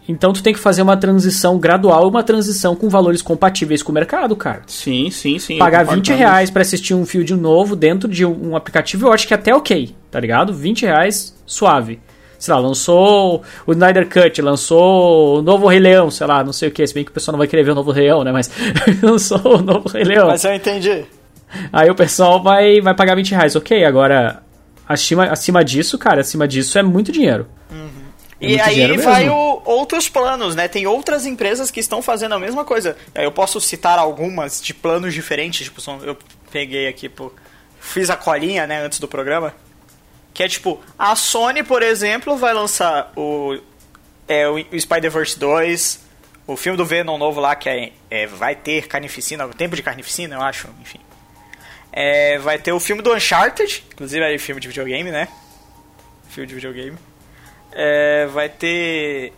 Então tu tem que fazer uma transição gradual, uma transição com valores compatíveis com o mercado, cara Sim, sim, sim. pagar concordo 20 com reais pra assistir um filme novo dentro de um aplicativo, eu acho que é até ok, tá ligado? 20 reais, suave. Sei lá, lançou o Snyder Cut, lançou o novo Rei Leão, sei lá, não sei o que, se bem que o pessoal não vai querer ver o novo Rei Leão, né? Mas lançou o novo Rei Leão. Mas eu entendi. Aí o pessoal vai, vai pagar 20 reais, ok. Agora, acima, acima disso, cara, acima disso é muito dinheiro. É E aí vai mesmo. o, outros planos, né? Tem outras empresas que estão fazendo a mesma coisa. Eu posso citar algumas de planos diferentes, tipo, eu peguei aqui, pô, fiz a colinha, né, antes do programa. Que é tipo, a Sony, por exemplo, vai lançar o, é, o, o Spider-Verse 2, o filme do Venom novo lá, que é, é, vai ter carnificina, tempo de carnificina, eu acho, enfim. É, vai ter o filme do Uncharted, inclusive é filme de videogame, né? Filme de videogame. É, vai ter.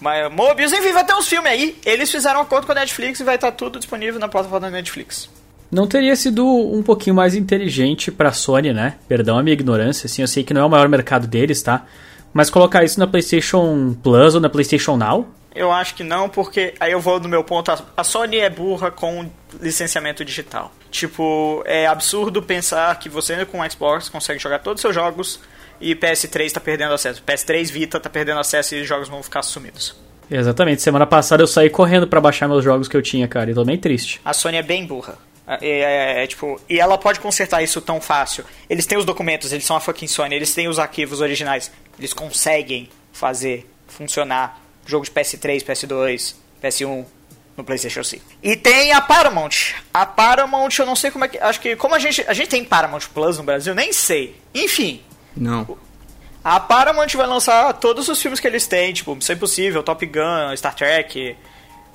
Ma- Mobius, enfim, vai ter uns filmes aí. Eles fizeram um acordo com a Netflix e vai estar tudo disponível na plataforma da Netflix. Não teria sido um pouquinho mais inteligente pra Sony, né? Perdão a minha ignorância, assim, eu sei que não é o maior mercado deles, tá? Mas colocar isso na PlayStation Plus ou na PlayStation Now? Eu acho que não, porque aí eu vou no meu ponto. a- A Sony é burra com licenciamento digital. Tipo, é absurdo pensar que você com o Xbox consegue jogar todos os seus jogos e PS3 tá perdendo acesso. PS3 Vita tá perdendo acesso e os jogos vão ficar sumidos. Exatamente, semana passada eu saí correndo pra baixar meus jogos que eu tinha, cara, e tô bem triste. A Sony é bem burra. É, é- é, tipo, e ela pode consertar isso tão fácil. Eles têm os documentos, eles são a fucking Sony, eles têm os arquivos originais. Eles conseguem fazer funcionar jogo de PS3, PS2, PS1 no PlayStation 5. E tem a Paramount. A Paramount, eu não sei como é que. Acho que como a gente. A gente tem Paramount Plus no Brasil, nem sei. Enfim, Não. a Paramount vai lançar todos os filmes que eles têm, tipo, Missão Impossível, Top Gun, Star Trek,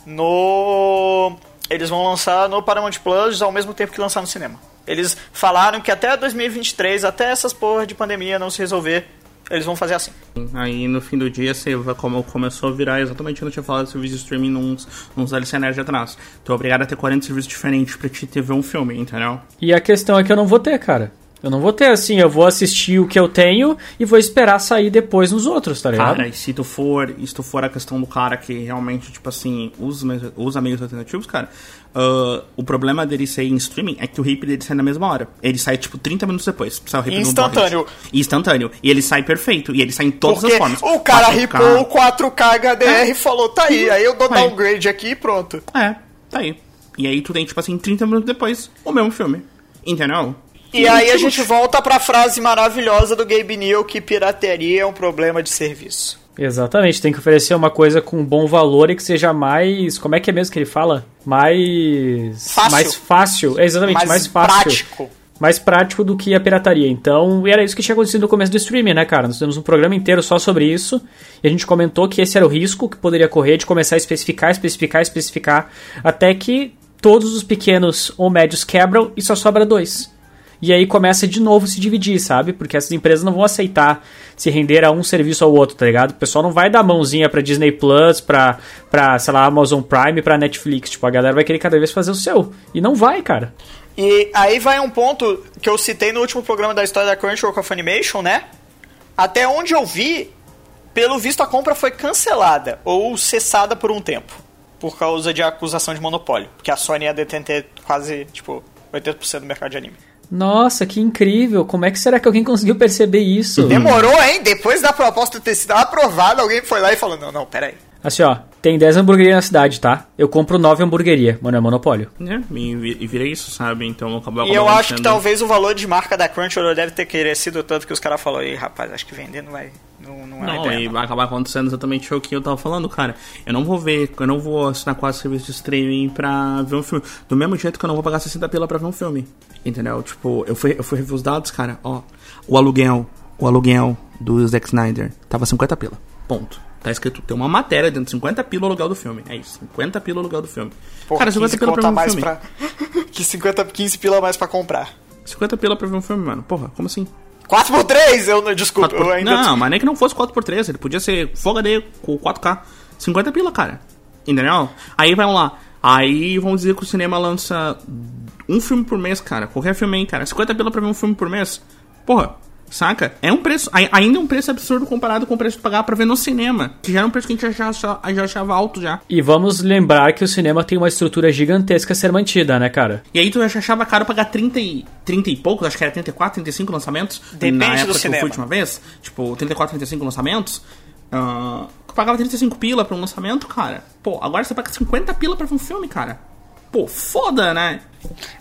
no... Eles vão lançar no Paramount Plus ao mesmo tempo que lançar no cinema. Eles falaram que até 2023, até essas porra de pandemia não se resolver, eles vão fazer assim. Aí no fim do dia você vai como começou a virar exatamente o que eu tinha falado de serviço de streaming nos, nos LC Nerd atrás. É obrigado a ter 40 serviços diferentes pra te ter ver um filme, entendeu? E a questão é que eu não vou ter, cara. Eu não vou ter assim, eu vou assistir o que eu tenho e vou esperar sair depois nos outros, tá ligado? Cara, e se tu for, se tu for a questão do cara que realmente, tipo assim, usa, meios- usa meios alternativos, cara, ah, o problema dele sair em streaming é que o hip dele sai na mesma hora. Ele sai, tipo, 30 minutos depois. Sai o hip Instantâneo. Instantâneo. E ele sai perfeito. E ele sai em todas Porque as formas. o cara 4K. ripou o 4K HDR e falou, tá aí, aí eu dou Aí. downgrade aqui e pronto. É, tá aí. E aí tu tem, tipo assim, 30 minutos depois, o mesmo filme. Entendeu? E aí a gente volta pra frase maravilhosa do Gabe Newell que pirateria é um problema de serviço. Exatamente, tem que oferecer uma coisa com bom valor e que seja mais. Como é que é mesmo que ele fala? Mais. Fácil. Mais fácil. É exatamente, mais, Mais fácil. prático. Mais prático do que a pirataria. Então, era isso que tinha acontecido no começo do streaming, né, cara? Nós temos um programa inteiro só sobre isso. E a gente comentou que esse era o risco que poderia correr de começar a especificar, especificar, especificar. Até que todos os pequenos ou médios quebram e só sobra dois. E aí começa de novo se dividir, sabe? Porque essas empresas não vão aceitar se render a um serviço ao outro, tá ligado? O pessoal não vai dar mãozinha pra Disney Plus, pra, pra sei lá, Amazon Prime, pra Netflix. Tipo, a galera vai querer cada vez fazer o seu. E não vai, cara. E aí vai um ponto que eu citei no último programa da história da Crunchyroll com a Funimation, né? Até onde eu vi, pelo visto a compra foi cancelada ou cessada por um tempo. Por causa de acusação de monopólio. Porque a Sony ia deter quase, tipo, 80% do mercado de anime. Nossa, que incrível! Como é que será que alguém conseguiu perceber isso? Demorou, hein? Depois da proposta ter sido aprovada, alguém foi lá e falou: não, não, peraí. Assim, ó, tem 10 hamburguerias na cidade, tá? Eu compro 9 hamburgueria, mano, é monopólio. É, e, vira isso, sabe? Então acabou E eu acho que talvez o valor de marca da Crunchyroll deve ter crescido tanto que os caras falaram, ei, rapaz, acho que vender não vai. Não, não é Não, ideia, e não." vai acabar acontecendo exatamente o que eu tava falando, cara. Eu não vou ver, eu não vou assinar quase serviço de streaming pra ver um filme. Do mesmo jeito que eu não vou pagar 60 pila pra ver um filme. Entendeu? Tipo, eu fui, eu fui rever os dados, cara, ó. O aluguel, o aluguel do Zack Snyder tava 50 pila. Ponto. Tá escrito, tem uma matéria dentro de 50 pila o aluguel do filme. É isso, 50 pila o aluguel do filme. Pô, cara, 50 pila pra ver um mais filme. pra. que 50, 15 pila a mais pra comprar. 50 pila pra ver um filme, mano. Porra, como assim? 4 por 3 Eu não. Desculpa, 4 por... eu ainda. Não, mas nem que não fosse 4x3, ele podia ser Full HD com 4K. 50 pila, cara. Entendeu? Aí vamos lá. Aí vamos dizer que o cinema lança um filme por mês, cara. Qualquer filme aí, cara. 50 pila pra ver um filme por mês. Porra, saca? É um preço. ai- Ainda é um preço absurdo comparado com o preço de pagar pra ver no cinema. Que já era um preço que a gente já achava, já achava alto já. E vamos lembrar que o cinema tem uma estrutura gigantesca a ser mantida, né, cara? E aí tu já achava caro pagar 30 e, 30 e poucos, acho que era 34, 35 lançamentos. Depende na do época que eu cinema. fui a última vez. Tipo, 34, 35 lançamentos. tu pagava 35 pila pra um lançamento, cara. Pô, agora você paga 50 pila pra ver um filme, cara. Pô, foda, né?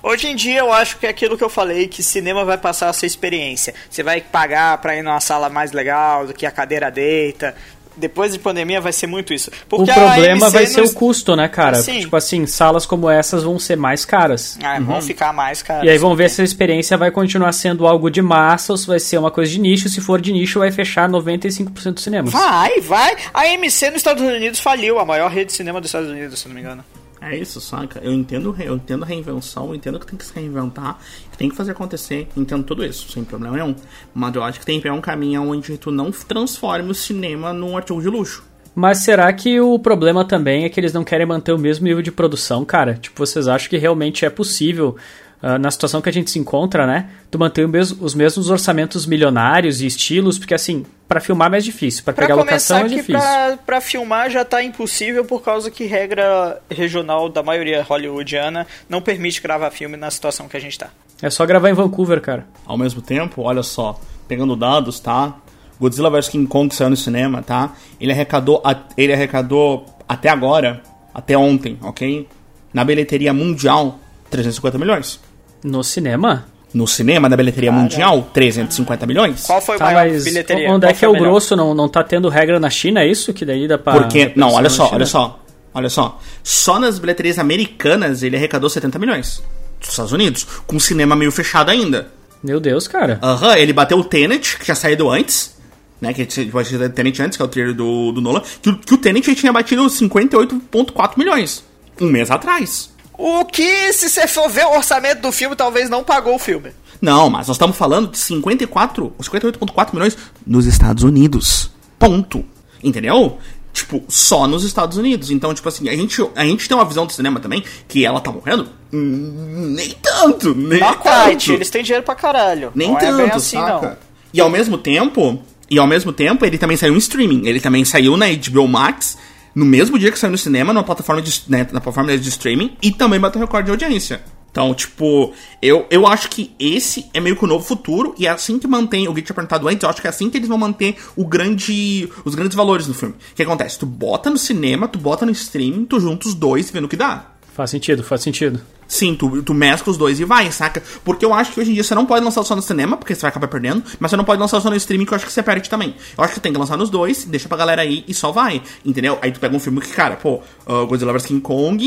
Hoje em dia eu acho que é aquilo que eu falei, que cinema vai passar a ser experiência. Você vai pagar pra ir numa sala mais legal, do que a cadeira deita. Depois de pandemia vai ser muito isso. O Porque a problema vai ser nos- o custo, né, cara? Sim. Tipo assim, salas como essas vão ser mais caras. Ah, vão ficar mais caras. E aí vão ver se a experiência vai continuar sendo algo de massa ou se vai ser uma coisa de nicho. Se for de nicho, vai fechar 95% dos cinemas. Vai, vai. A AMC nos Estados Unidos faliu, a maior rede de cinema dos Estados Unidos, se não me engano. É isso, saca? Eu entendo, eu entendo reinvenção, eu entendo que tem que se reinventar, que tem que fazer acontecer, entendo tudo isso, sem problema nenhum. Mas eu acho que tem que pegar um caminho onde tu não transforme o cinema num artigo de luxo. Mas será que o problema também é que eles não querem manter o mesmo nível de produção, cara? Tipo, vocês acham que realmente é possível, ah, na situação que a gente se encontra, né? Tu manter mesmo- os mesmos orçamentos milionários e estilos, porque assim, pra filmar é mais difícil, pra Pra pegar locação é que difícil. pra, pra filmar já tá impossível por causa que regra regional da maioria hollywoodiana não permite gravar filme na situação que a gente tá. É só gravar em Vancouver, cara. Ao mesmo tempo, olha só, pegando dados, tá? Godzilla vs King Kong que saiu no cinema, tá? Ele arrecadou, ele arrecadou até agora, até ontem, ok? Na bilheteria mundial, 350 milhões. No cinema? No cinema, na bilheteria mundial, 350 milhões. Qual foi o Tá, maior mas bilheteria? onde Qual é que é o melhor? grosso? Não, não tá tendo regra na China, é isso? Que daí dá pra... Porque, não, olha só, olha só. Olha só. Só nas bilheterias americanas ele arrecadou 70 milhões. Dos Estados Unidos. Com o cinema meio fechado ainda. Meu Deus, cara. Aham, ele bateu o Tenet, que tinha saído antes. Né, que batido o Tenet antes, que é o trailer do, do Nolan. Que, o- que o Tenet tinha batido 58,4 milhões. Um mês atrás. O que, se você for ver o orçamento do filme, talvez não pagou o filme. Não, mas nós estamos falando de 54, 58,4 milhões nos Estados Unidos. Ponto. Entendeu? Tipo, só nos Estados Unidos. Então, tipo assim, a gente, a gente tem uma visão do cinema também que ela tá morrendo? Hum, Nem tanto, nem quite, tanto. eles têm dinheiro pra caralho. Nem não tanto, é assim, saca? não. E ao mesmo tempo, e ao mesmo tempo, ele também saiu em streaming. Ele também saiu na HBO Max no mesmo dia que saiu no cinema, na plataforma de, né, na plataforma de streaming, e também bateu recorde de audiência. Então, tipo, eu, eu acho que esse é meio que o novo futuro, e é assim que mantém, o que tinha perguntado antes, eu acho que é assim que eles vão manter o grande, os grandes valores do filme. O que acontece? Tu bota no cinema, tu bota no streaming, tu junta os dois e vê no que dá. Faz sentido, faz sentido. Sim, tu, tu mescla os dois e vai, saca? Porque eu acho que hoje em dia você não pode lançar só no cinema, porque você vai acabar perdendo, mas você não pode lançar só no streaming, que eu acho que você perde também. Eu acho que tem que lançar nos dois, deixa pra galera aí e só vai, entendeu? Aí tu pega um filme que, cara, pô, uh, Godzilla vs King Kong,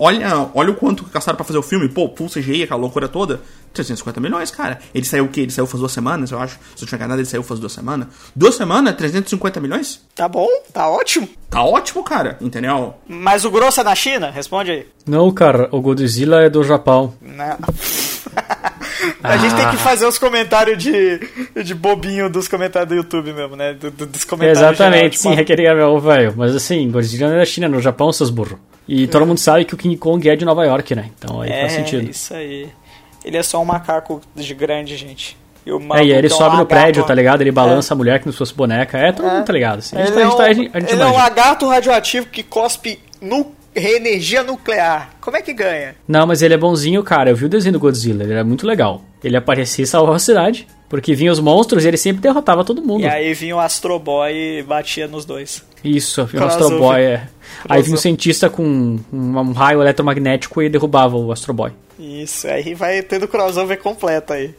olha, olha o quanto que gastaram pra fazer o filme, pô, full CGI, aquela loucura toda, 350 milhões, cara. Ele saiu o quê? Ele saiu faz duas semanas, eu acho. Se eu tiver enganado, ele saiu faz duas semanas. Duas semanas, 350 milhões? Tá bom, tá ótimo. Tá ótimo, cara, entendeu? Mas o grosso é na China? Responde aí. Não, cara, o Godzilla é do Japão. Não. A gente tem que fazer os comentários de, de bobinho dos comentários do YouTube mesmo, né? Do, do- dos comentários Exatamente, geral, tipo, sim, requeria meu velho. Mas assim, Godzilla não é da China, no Japão, seus burros. E todo mundo sabe que o King Kong é de Nova York, né? Então aí é, faz sentido. isso aí. Ele é só um macaco de grande, gente. E o É, e ele é sobe no prédio, tá ligado? Ele balança a mulher como se fosse boneca. É, todo mundo tá ligado. Assim. A gente, Ele, tá- a gente, tá- é, a um, gente, a gente ele é um lagarto radioativo que cospe nu, energia nuclear. Como é que ganha? Não, mas ele é bonzinho, cara. Eu vi o desenho do Godzilla, ele era muito legal. Ele aparecia e salvava a cidade. Porque vinham os monstros e ele sempre derrotava todo mundo. E aí vinha o Astro Boy e batia nos dois. Isso, vinha o. Astro Boy. É. Aí vinha um cientista com um, um raio eletromagnético e derrubava o Astro Boy. Isso, aí vai tendo crossover completo aí.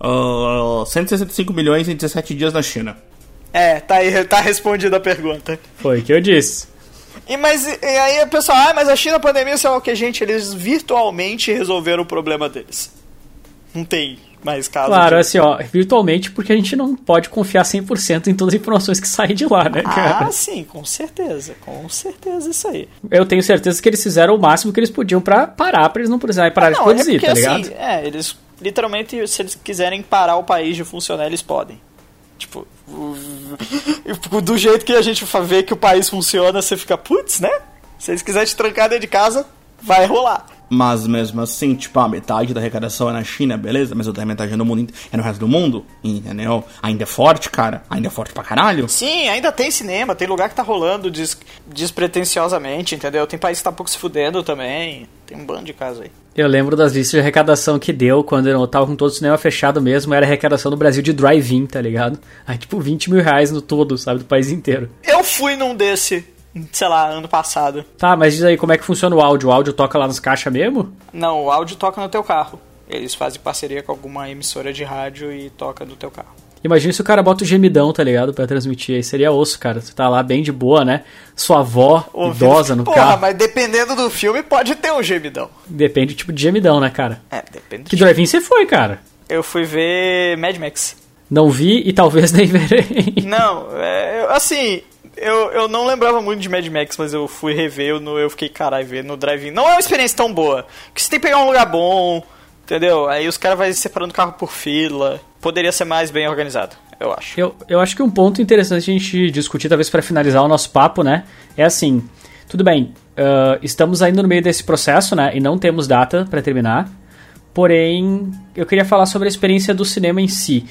Ah, 165 milhões em 17 dias na China. É, tá aí, tá respondida a pergunta. Foi o que eu disse. E, mas, e aí o pessoal, ah, mas a China, a pandemia, sei lá o que, gente, eles virtualmente resolveram o problema deles. Não tem mais caso. Claro, de... assim, ó, virtualmente, porque a gente não pode confiar 100% em todas as informações que saem de lá, né, cara? Ah, sim, com certeza, com certeza isso aí. Eu tenho certeza que eles fizeram o máximo que eles podiam pra parar, pra eles não precisarem parar de Não, produzir, é porque, tá ligado? assim, é, eles literalmente, se eles quiserem parar o país de funcionar, eles podem. Tipo, do jeito que a gente vê que o país funciona, você fica, putz, né? Se eles quiserem te trancar dentro de casa, vai rolar. Mas mesmo assim, tipo, a metade da arrecadação é na China, beleza? Mas outra metade é no mundo, é no resto do mundo, entendeu? Ainda é forte, cara. Ainda é forte pra caralho. Sim, ainda tem cinema, tem lugar que tá rolando des despretensiosamente, entendeu? Tem país que tá um pouco se fudendo também. Tem um bando de casos aí. Eu lembro das listas de arrecadação que deu quando eu tava com todo o cinema fechado mesmo, era arrecadação no Brasil de drive-in, tá ligado? Aí, tipo, 20 mil reais no todo, sabe, do país inteiro. Eu fui num desse, sei lá, ano passado. Tá, mas diz aí como é que funciona o áudio. O áudio toca lá nas caixas mesmo? Não, o áudio toca no teu carro. Eles fazem parceria com alguma emissora de rádio e toca do teu carro. Imagina se o cara bota o gemidão, tá ligado? Pra transmitir. Aí seria osso, cara. Você tá lá bem de boa, né? Sua avó, Ouvindo- idosa no Porra, carro. mas dependendo do filme, pode ter um gemidão. Depende do tipo de gemidão, né, cara? É, depende do Que filme. drive-in você foi, cara? Eu fui ver Mad Max. Não vi e talvez nem verei. Não, é, assim, eu, eu não lembrava muito de Mad Max, mas eu fui rever, eu, no, eu fiquei, caralho, ver no drive-in. Não é uma experiência tão boa. Porque você tem que pegar um lugar bom, entendeu? Aí os caras vão separando o carro por fila. Poderia ser mais bem organizado, eu acho. Eu, eu acho que um ponto interessante a gente discutir, talvez para finalizar o nosso papo, né? É assim, tudo bem, ah, estamos ainda no meio desse processo, né? E não temos data para terminar. Porém, eu queria falar sobre a experiência do cinema em si.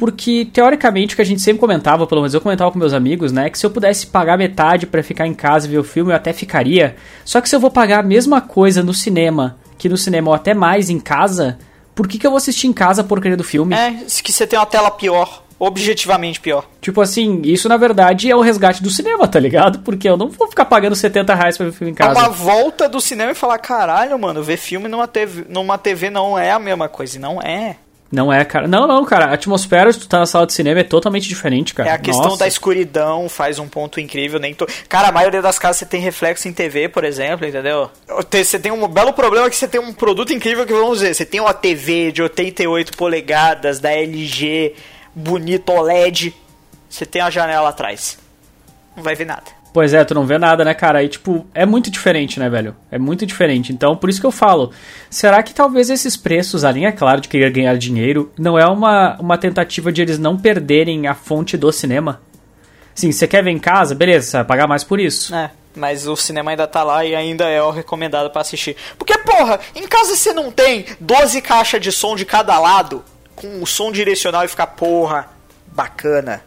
Porque, teoricamente, o que a gente sempre comentava, pelo menos eu comentava com meus amigos, né? Que se eu pudesse pagar metade para ficar em casa e ver o filme, eu até ficaria. Só que se eu vou pagar a mesma coisa no cinema, que no cinema ou até mais em casa, por que, que eu vou assistir em casa a porcaria do filme? É, que você tem uma tela pior, objetivamente pior. Tipo assim, isso na verdade é o resgate do cinema, tá ligado? Porque eu não vou ficar pagando 70 reais pra ver filme em É casa. uma volta do cinema e falar, caralho, mano, ver filme numa TV, numa TV não é a mesma coisa. E não é. Não é, cara. Não, não, cara. A atmosfera de tu tá na sala de cinema é totalmente diferente, cara. É a questão Nossa. da escuridão, faz um ponto incrível. Nem to... Cara, a maioria das casas você tem reflexo em TV, por exemplo, entendeu? Te- Você tem um belo problema que você tem um produto incrível que vamos dizer. Você tem uma TV de 88 polegadas da LG, bonito OLED. Você tem a janela atrás. Não vai ver nada. Pois é, tu não vê nada, né, cara? Aí, tipo, é muito diferente, né, velho? É muito diferente. Então, por isso que eu falo. Será que talvez esses preços, além, é claro, de querer ganhar dinheiro, não é uma, uma tentativa de eles não perderem a fonte do cinema? Sim, você quer ver em casa? Beleza, você vai pagar mais por isso. É, mas o cinema ainda tá lá e ainda é o recomendado pra assistir. Porque, porra, em casa você não tem 12 caixas de som de cada lado, com o som direcional e ficar, porra, bacana.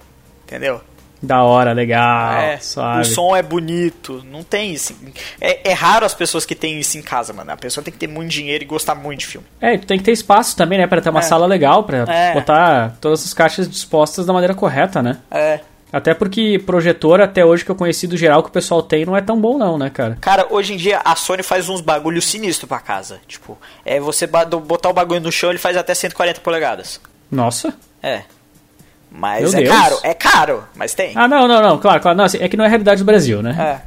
Entendeu? Da hora, legal, é, suave. o som é bonito. Não tem isso. É, é raro as pessoas que têm isso em casa, mano. A pessoa tem que ter muito dinheiro e gostar muito de filme. É, tu tem que ter espaço também, né? Pra ter uma É. sala legal, pra É. botar todas as caixas dispostas da maneira correta, né? É. Até porque projetor, até hoje que eu conheci do geral que o pessoal tem, não é tão bom não, né, cara? Cara, hoje em dia a Sony faz uns bagulhos sinistros pra casa. Tipo, é você botar o bagulho no chão, ele faz até 140 polegadas. Nossa. É. Mas Meu é Deus. caro, é caro, mas tem. Ah, não, não, não, claro, claro. Não, assim, é que não é a realidade do Brasil, né?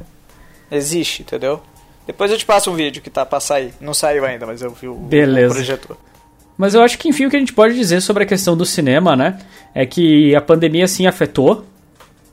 É. Existe, entendeu? Depois eu te passo um vídeo que tá pra sair. Não saiu ainda, mas eu vi o, Beleza. o projetor. Mas eu acho que, enfim, o que a gente pode dizer sobre a questão do cinema, né? É que a pandemia, sim, afetou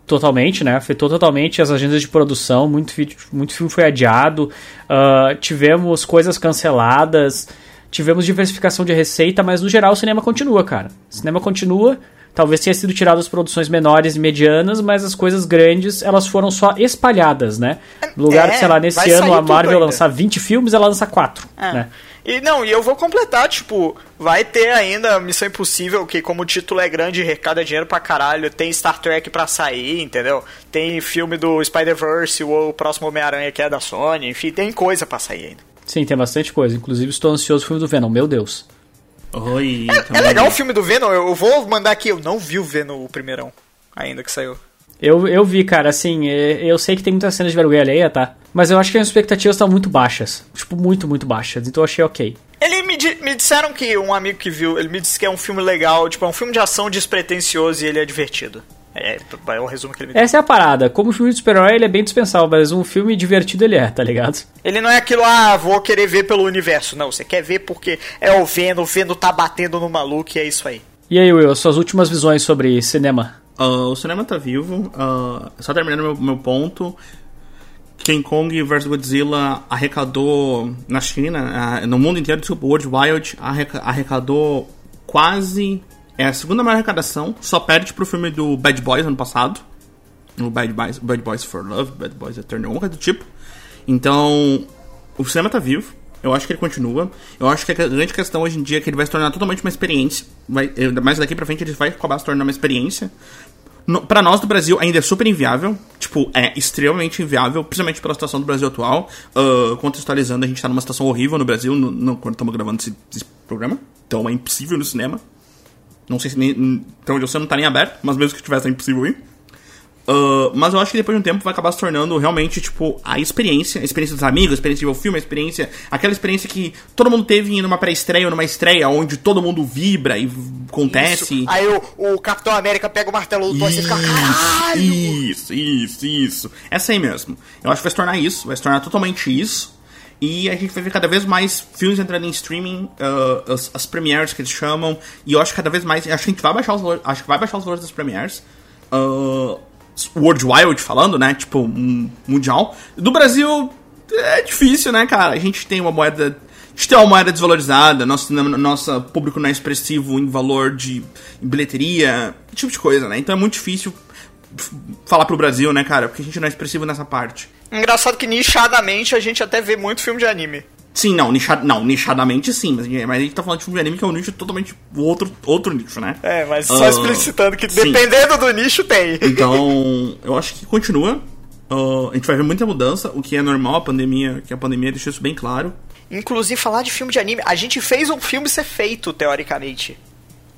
totalmente, né? Afetou totalmente as agendas de produção, muito, muito filme foi adiado, ah, tivemos coisas canceladas, tivemos diversificação de receita, mas no geral o cinema continua, cara. O cinema continua. Talvez tenha sido tirado as produções menores e medianas, mas as coisas grandes, elas foram só espalhadas, né? No lugar É, de, sei lá, nesse vai ano a Marvel lançar 20 filmes, ela lança 4, É. né? E não, e eu vou completar, tipo, vai ter ainda Missão Impossível, que como o título é grande arrecada dinheiro pra caralho, tem Star Trek pra sair, entendeu? Tem filme do Spider-Verse, ou o próximo Homem-Aranha que é da Sony, enfim, tem coisa pra sair ainda. Sim, tem bastante coisa. Inclusive, estou ansioso pro filme do Venom, meu Deus. Oi, É legal o filme do Venom, eu vou mandar aqui, eu não vi o Venom o primeirão, ainda que saiu. Eu, eu vi, cara, assim, é, eu sei que tem muitas cenas de vergonha alheia, tá? Mas eu acho que as expectativas estão muito baixas. Tipo, muito, muito baixas. Então eu achei ok. Ele me, di- me disseram que um amigo que viu, ele me disse que é um filme legal, tipo, é um filme de ação despretensioso e ele é divertido. É, é o resumo que ele me deu. Essa é a parada. Como filme de super-herói, ele é bem dispensável, mas um filme divertido ele é, tá ligado? Ele não é aquilo, ah, vou querer ver pelo universo. Não, você quer ver porque é o Venom, o Venom tá batendo no maluco e é isso aí. E aí, Will, suas últimas visões sobre cinema? Ah, o cinema tá vivo. ah, só terminando meu, meu ponto. King Kong vs Godzilla arrecadou na China, ah, no mundo inteiro, desculpa, World Wild arreca- arrecadou quase. É a segunda maior arrecadação, só perde pro filme do Bad Boys ano passado. O Bad Boys, Bad Boys for Love, Bad Boys Eternal, alguma coisa do tipo. Então, o cinema tá vivo. Eu acho que ele continua. Eu acho que a grande questão hoje em dia é que ele vai se tornar totalmente uma experiência. Mais daqui pra frente ele vai acabar se tornando uma experiência. No, pra nós do Brasil ainda é super inviável. Tipo, é extremamente inviável, principalmente pela situação do Brasil atual. Ah, contextualizando, a gente tá numa situação horrível no Brasil no, no- quando estamos gravando esse, esse programa. Então é impossível no cinema. Não sei se nem. Então eu sei não tá nem aberto, mas mesmo que tivesse é impossível ir. Ah, mas eu acho que depois de um tempo vai acabar se tornando realmente, tipo, a experiência, a experiência dos amigos, a experiência de ver o filme, a experiência. Aquela experiência que todo mundo teve em numa pré-estreia ou numa estreia, onde todo mundo vibra e acontece. Isso. Aí o, o Capitão América pega o martelo do Thor e fica, caralho! Isso, isso, isso. Essa aí mesmo. Eu acho que vai se tornar isso, vai se tornar totalmente isso. E a gente vai ver cada vez mais filmes entrando em streaming, ah, as, as premieres que eles chamam. E eu acho que cada vez mais. Acho que a gente vai baixar os valores. Acho que vai baixar os valores das premieres. Ah, World Wild falando, né? Tipo, mundial. Do Brasil é difícil, né, cara? A gente tem uma moeda. A gente tem uma moeda desvalorizada, nosso, nosso público não é expressivo em valor de em bilheteria, esse tipo de coisa, né? Então é muito difícil falar pro Brasil, né, cara? Porque a gente não é expressivo nessa parte. Engraçado que nichadamente a gente até vê muito filme de anime. Sim, não, nicha, não nichadamente sim, mas, mas a gente tá falando de filme de anime que é um nicho totalmente outro, outro nicho, né? É, mas só Ah, explicitando que sim. dependendo do nicho tem. Então, eu acho que continua. Ah, a gente vai ver muita mudança, o que é normal, a pandemia, que a pandemia deixou isso bem claro. Inclusive, falar de filme de anime, a gente fez um filme ser feito, teoricamente.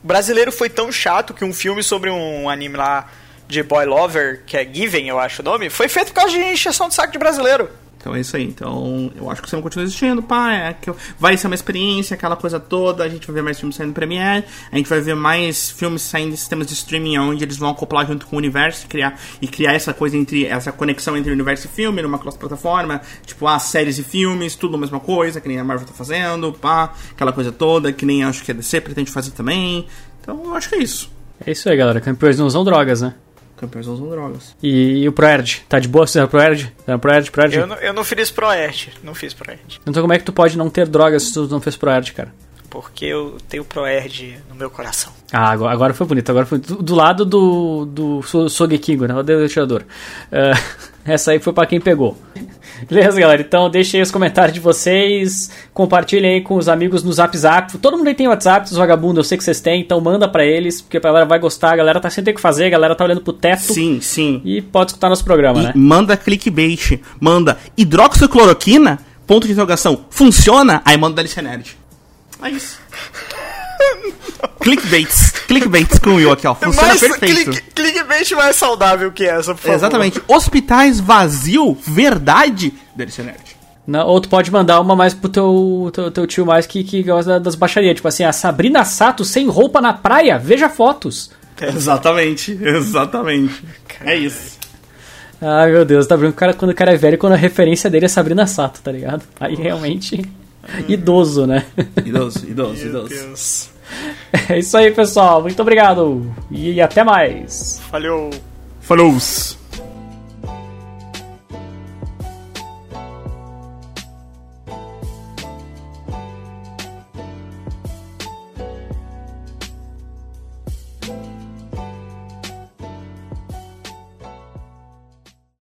O brasileiro foi tão chato que um filme sobre um anime lá de boy lover, que é Given, eu acho o nome, foi feito por causa de encheção de saco de brasileiro. Então é isso aí. Então, eu acho que o cinema continua existindo, pá. É que vai ser uma experiência, aquela coisa toda. A gente vai ver mais filmes saindo no Premiere. A gente vai ver mais filmes saindo em sistemas de streaming onde eles vão acoplar junto com o universo e criar, e criar essa coisa entre. essa conexão entre universo e filme numa cross-plataforma. Tipo, ah, séries e filmes, tudo a mesma coisa, que nem a Marvel tá fazendo, pá. Aquela coisa toda, que nem acho que a DC pretende fazer também. Então, eu acho que é isso. É isso aí, galera. Campeões não usam drogas, né? Campeões usam drogas. E, e o ProErd? Tá de boa? Você é ProErd? Tá ProErd, ProErd? Eu não, eu não fiz Proerd, não fiz Proerd. Então como é que tu pode não ter drogas se tu não fez ProErd, cara? Porque eu tenho Proerd no meu coração. Ah, agora, agora foi bonito. Agora foi do, do lado do, do So- Sogekingo, né? O Atirador. Ah, essa aí foi pra quem pegou. Beleza, galera? Então deixem aí os comentários de vocês. Compartilhem aí com os amigos no Zap Zap. Todo mundo aí tem WhatsApp dos vagabundos, eu sei que vocês têm. Então manda pra eles, porque a galera vai gostar. A galera tá sem ter o que fazer, a galera tá olhando pro teto. Sim, sim. E pode escutar nosso programa, E né? manda clickbait. Manda hidroxicloroquina, ponto de interrogação, funciona? Aí manda da Nerd. É isso. clickbaits. O Will aqui, ó. Funciona Mas perfeito. click, clickbait mais saudável que essa, por favor. Exatamente. Hospitais vazio, verdade, da Alicia Nerd. Não, ou tu pode mandar uma mais pro teu, teu, teu tio mais que, que gosta das baixarias. Tipo assim, a Sabrina Sato sem roupa na praia, veja fotos. Exatamente, exatamente. É isso. Ai meu Deus, tá vendo? O cara, quando o cara é velho, quando a referência dele é Sabrina Sato, tá ligado? Aí realmente. idoso, né? Idoso, idoso, Meu idoso. Deus. É isso aí, pessoal. Muito obrigado. E até mais. Valeu. Falou!